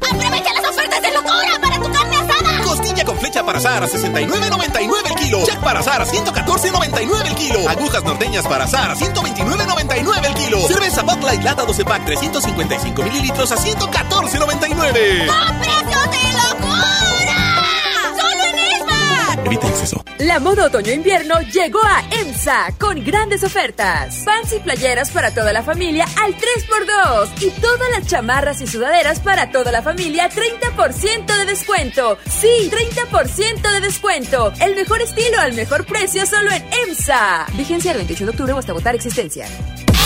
para asar a 69.99 el kilo. Jack para asar a 114.99 el kilo. Agujas norteñas para asar a 129.99 el kilo. Cerveza Bud Light lata 12 pack 355 mililitros a 114.99. ¡A Evita exceso. La moda otoño-invierno llegó a EMSA con grandes ofertas. Pants y playeras para toda la familia al 3x2 y todas las chamarras y sudaderas para toda la familia 30% de descuento. Sí, 30% de descuento. El mejor estilo al mejor precio solo en EMSA. Vigencia el 28 de octubre hasta votar existencia.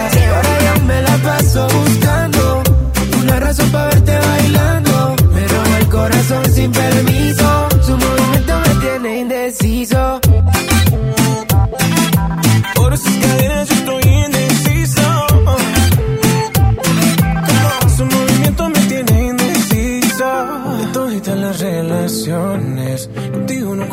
Ahora yo me la paso buscando una razón para verte bailando. Me roba el corazón sin permiso, su movimiento me tiene indeciso. Por sus cadenas yo estoy indeciso. Su movimiento me tiene indeciso. De todas las relaciones,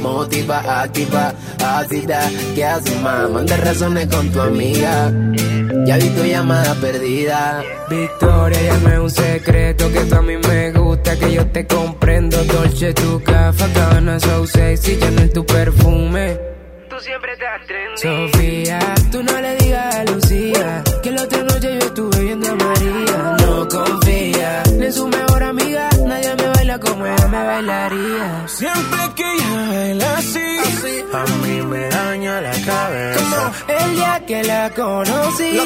motiva, activa, ácida. ¿Qué haces, más? Manda razones con tu amiga. Ya vi tu llamada perdida. Victoria, llame un secreto que tú a mí me gusta, que yo te comprendo. Dolce, tu café, cabana, so sexy, Chanel, tu perfume. Tú siempre estás trendy. Sofía, tú no le digas a Lucía que la otra noche yo estuve viendo a María. No confía ni en su mejor amiga, me bailaría. Siempre que ella baila así, a mí me daña la cabeza. El día que la conocí,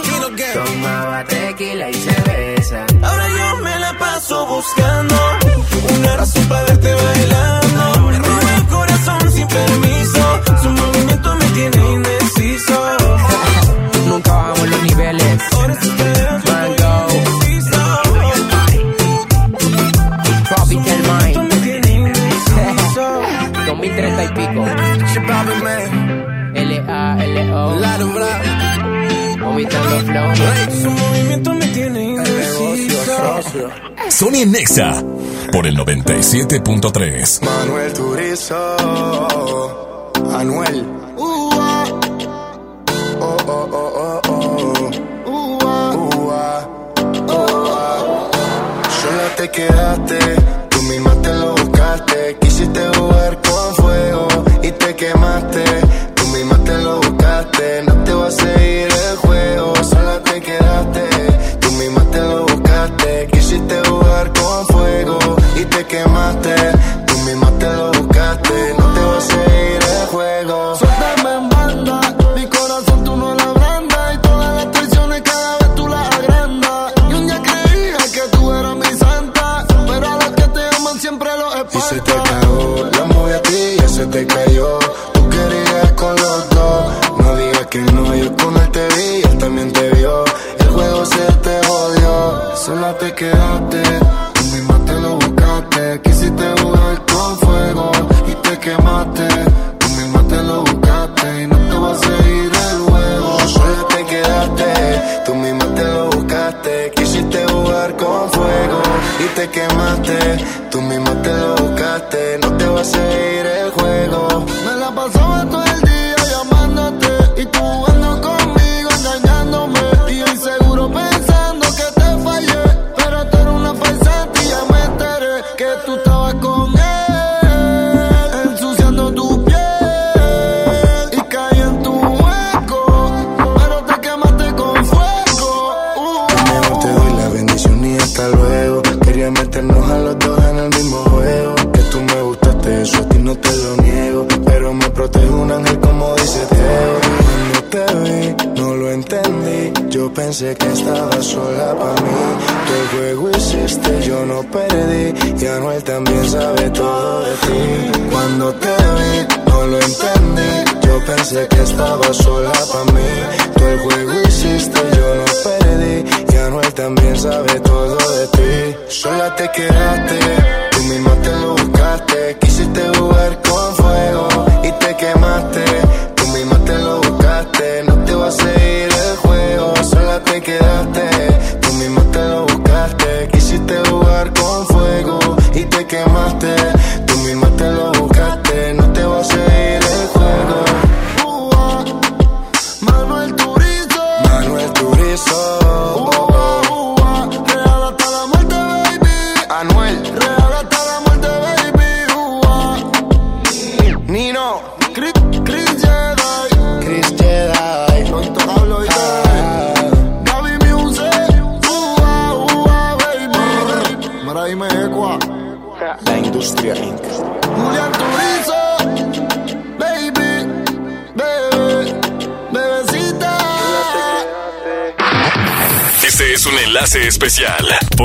tomaba tequila y cerveza. Ahora yo me la paso buscando una razón para verte bailando. Me roba el corazón sin permiso, su movimiento me tiene indeciso. Nunca bajamos los niveles. 2030 y pico. L-A-L-O. vomitando flow. Su movimiento me tiene indeciso. Sony Nexa por el 97.3. Manuel Turizo. Anuel. Oh, oh, oh, oh, oh. Ua. Sola te quedaste, tú misma te lo buscaste. Quisiste jugar con fuego y te quemaste. Quemaste. Tú misma te lo buscaste, no te va a seguir el juego. Pensé que estaba sola para mí.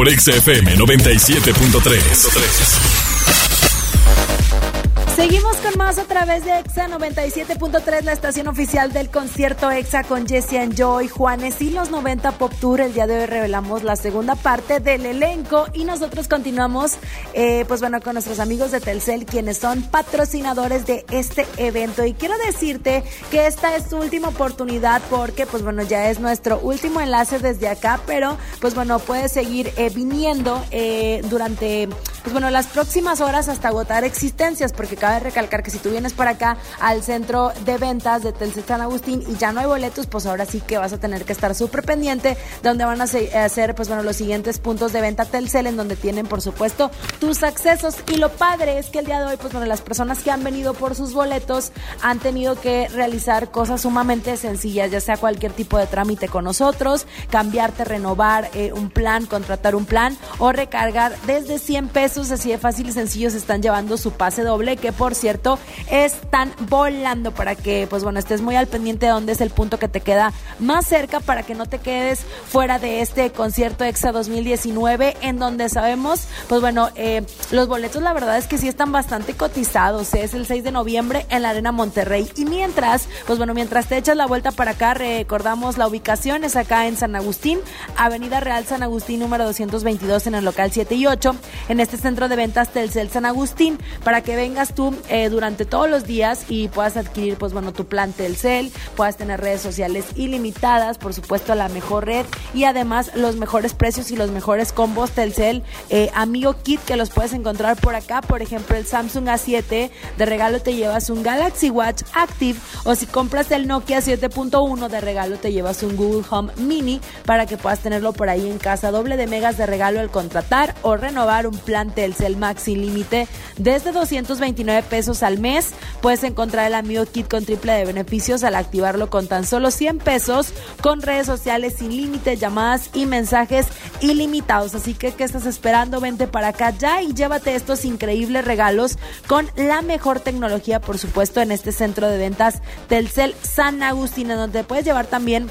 XFM 97.3. Seguimos más a través de EXA 97.3, la estación oficial del concierto EXA con Jesse and Joy, Juanes y los 90 Pop Tour. El día de hoy revelamos la segunda parte del elenco y nosotros continuamos, eh, pues bueno, con nuestros amigos de Telcel, quienes son patrocinadores de este evento. Y quiero decirte que esta es tu última oportunidad porque, pues bueno, ya es nuestro último enlace desde acá, pero pues bueno, puedes seguir eh, viniendo eh, durante, pues bueno, las próximas horas hasta agotar existencias, porque cabe recalcar que si tú vienes para acá al centro de ventas de Telcel San Agustín y ya no hay boletos, pues ahora sí que vas a tener que estar súper pendiente donde van a se- hacer pues bueno los siguientes puntos de venta Telcel en donde tienen por supuesto tus accesos. Y lo padre es que el día de hoy pues bueno las personas que han venido por sus boletos han tenido que realizar cosas sumamente sencillas, ya sea cualquier tipo de trámite con nosotros, cambiarte, renovar eh, un plan, contratar un plan o recargar desde 100 pesos, así de fácil y sencillo se están llevando su pase doble que por cierto están volando para que pues bueno estés muy al pendiente de dónde es el punto que te queda más cerca para que no te quedes fuera de este concierto EXA 2019 en donde sabemos pues bueno eh, los boletos la verdad es que sí están bastante cotizados. Es el 6 de noviembre en la Arena Monterrey. Y mientras pues bueno mientras te echas la vuelta para acá recordamos la ubicación es acá en San Agustín Avenida Real San Agustín número 222 en el local 7 y 8 en este centro de ventas Telcel San Agustín para que vengas tú eh, durante todos los días y puedas adquirir, pues bueno, tu plan Telcel, puedas tener redes sociales ilimitadas, por supuesto la mejor red y además los mejores precios y los mejores combos Telcel eh, Amigo Kit que los puedes encontrar por acá, por ejemplo el Samsung A7 de regalo te llevas un Galaxy Watch Active o si compras el Nokia 7.1 de regalo te llevas un Google Home Mini para que puedas tenerlo por ahí en casa, doble de megas de regalo al contratar o renovar un plan Telcel Maxi Límite desde 229 pesos al mes. Puedes encontrar el Amigo Kit con triple de beneficios al activarlo con tan solo 100 pesos con redes sociales sin límite, llamadas y mensajes ilimitados. Así que, ¿qué estás esperando? Vente para acá ya y llévate estos increíbles regalos con la mejor tecnología, por supuesto, en este centro de ventas Telcel San Agustín, en donde puedes llevar también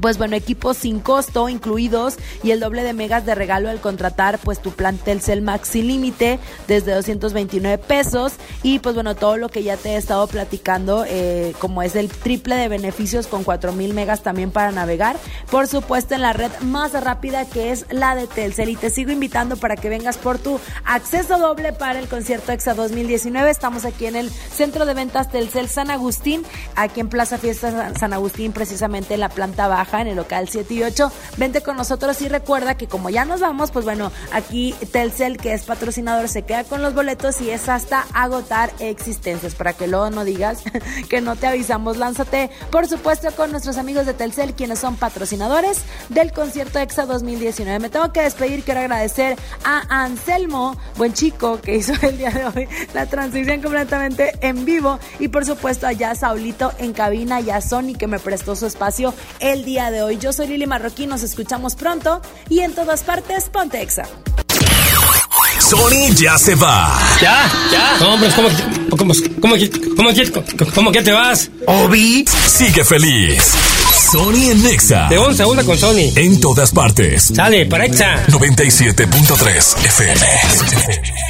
pues bueno, equipos sin costo incluidos y el doble de megas de regalo al contratar pues tu plan Telcel Maxi Límite desde 229 pesos. Y pues bueno, todo lo que ya te he estado platicando eh, como es el triple de beneficios con 4000 megas también para navegar, por supuesto en la red más rápida que es la de Telcel. Y te sigo invitando para que vengas por tu acceso doble para el concierto EXA 2019, estamos aquí en el centro de ventas Telcel San Agustín, aquí en Plaza Fiesta San Agustín precisamente en la planta baja en el local 7 y 8. Vente con nosotros y recuerda que como ya nos vamos, pues bueno, aquí Telcel, que es patrocinador, se queda con los boletos y es hasta agotar existencias. Para que luego no digas que no te avisamos, lánzate, por supuesto, con nuestros amigos de Telcel, quienes son patrocinadores del concierto EXA 2019. Me tengo que despedir, quiero agradecer a Anselmo, buen chico, que hizo el día de hoy la transición completamente en vivo. Y por supuesto, allá Saulito en cabina y a Sony, que me prestó su espacio el día de hoy. Yo soy Lili Marroquín, nos escuchamos pronto y en todas partes, ponte exa. Sony ya se va. ¿Ya? ¿Ya? No, hombre, ¿cómo, cómo, cómo, cómo, cómo que te vas? Obi sigue feliz. Sony en Nexa. De 11 a 1 con Sony. En todas partes. Sale, para Exa. 97.3 FM.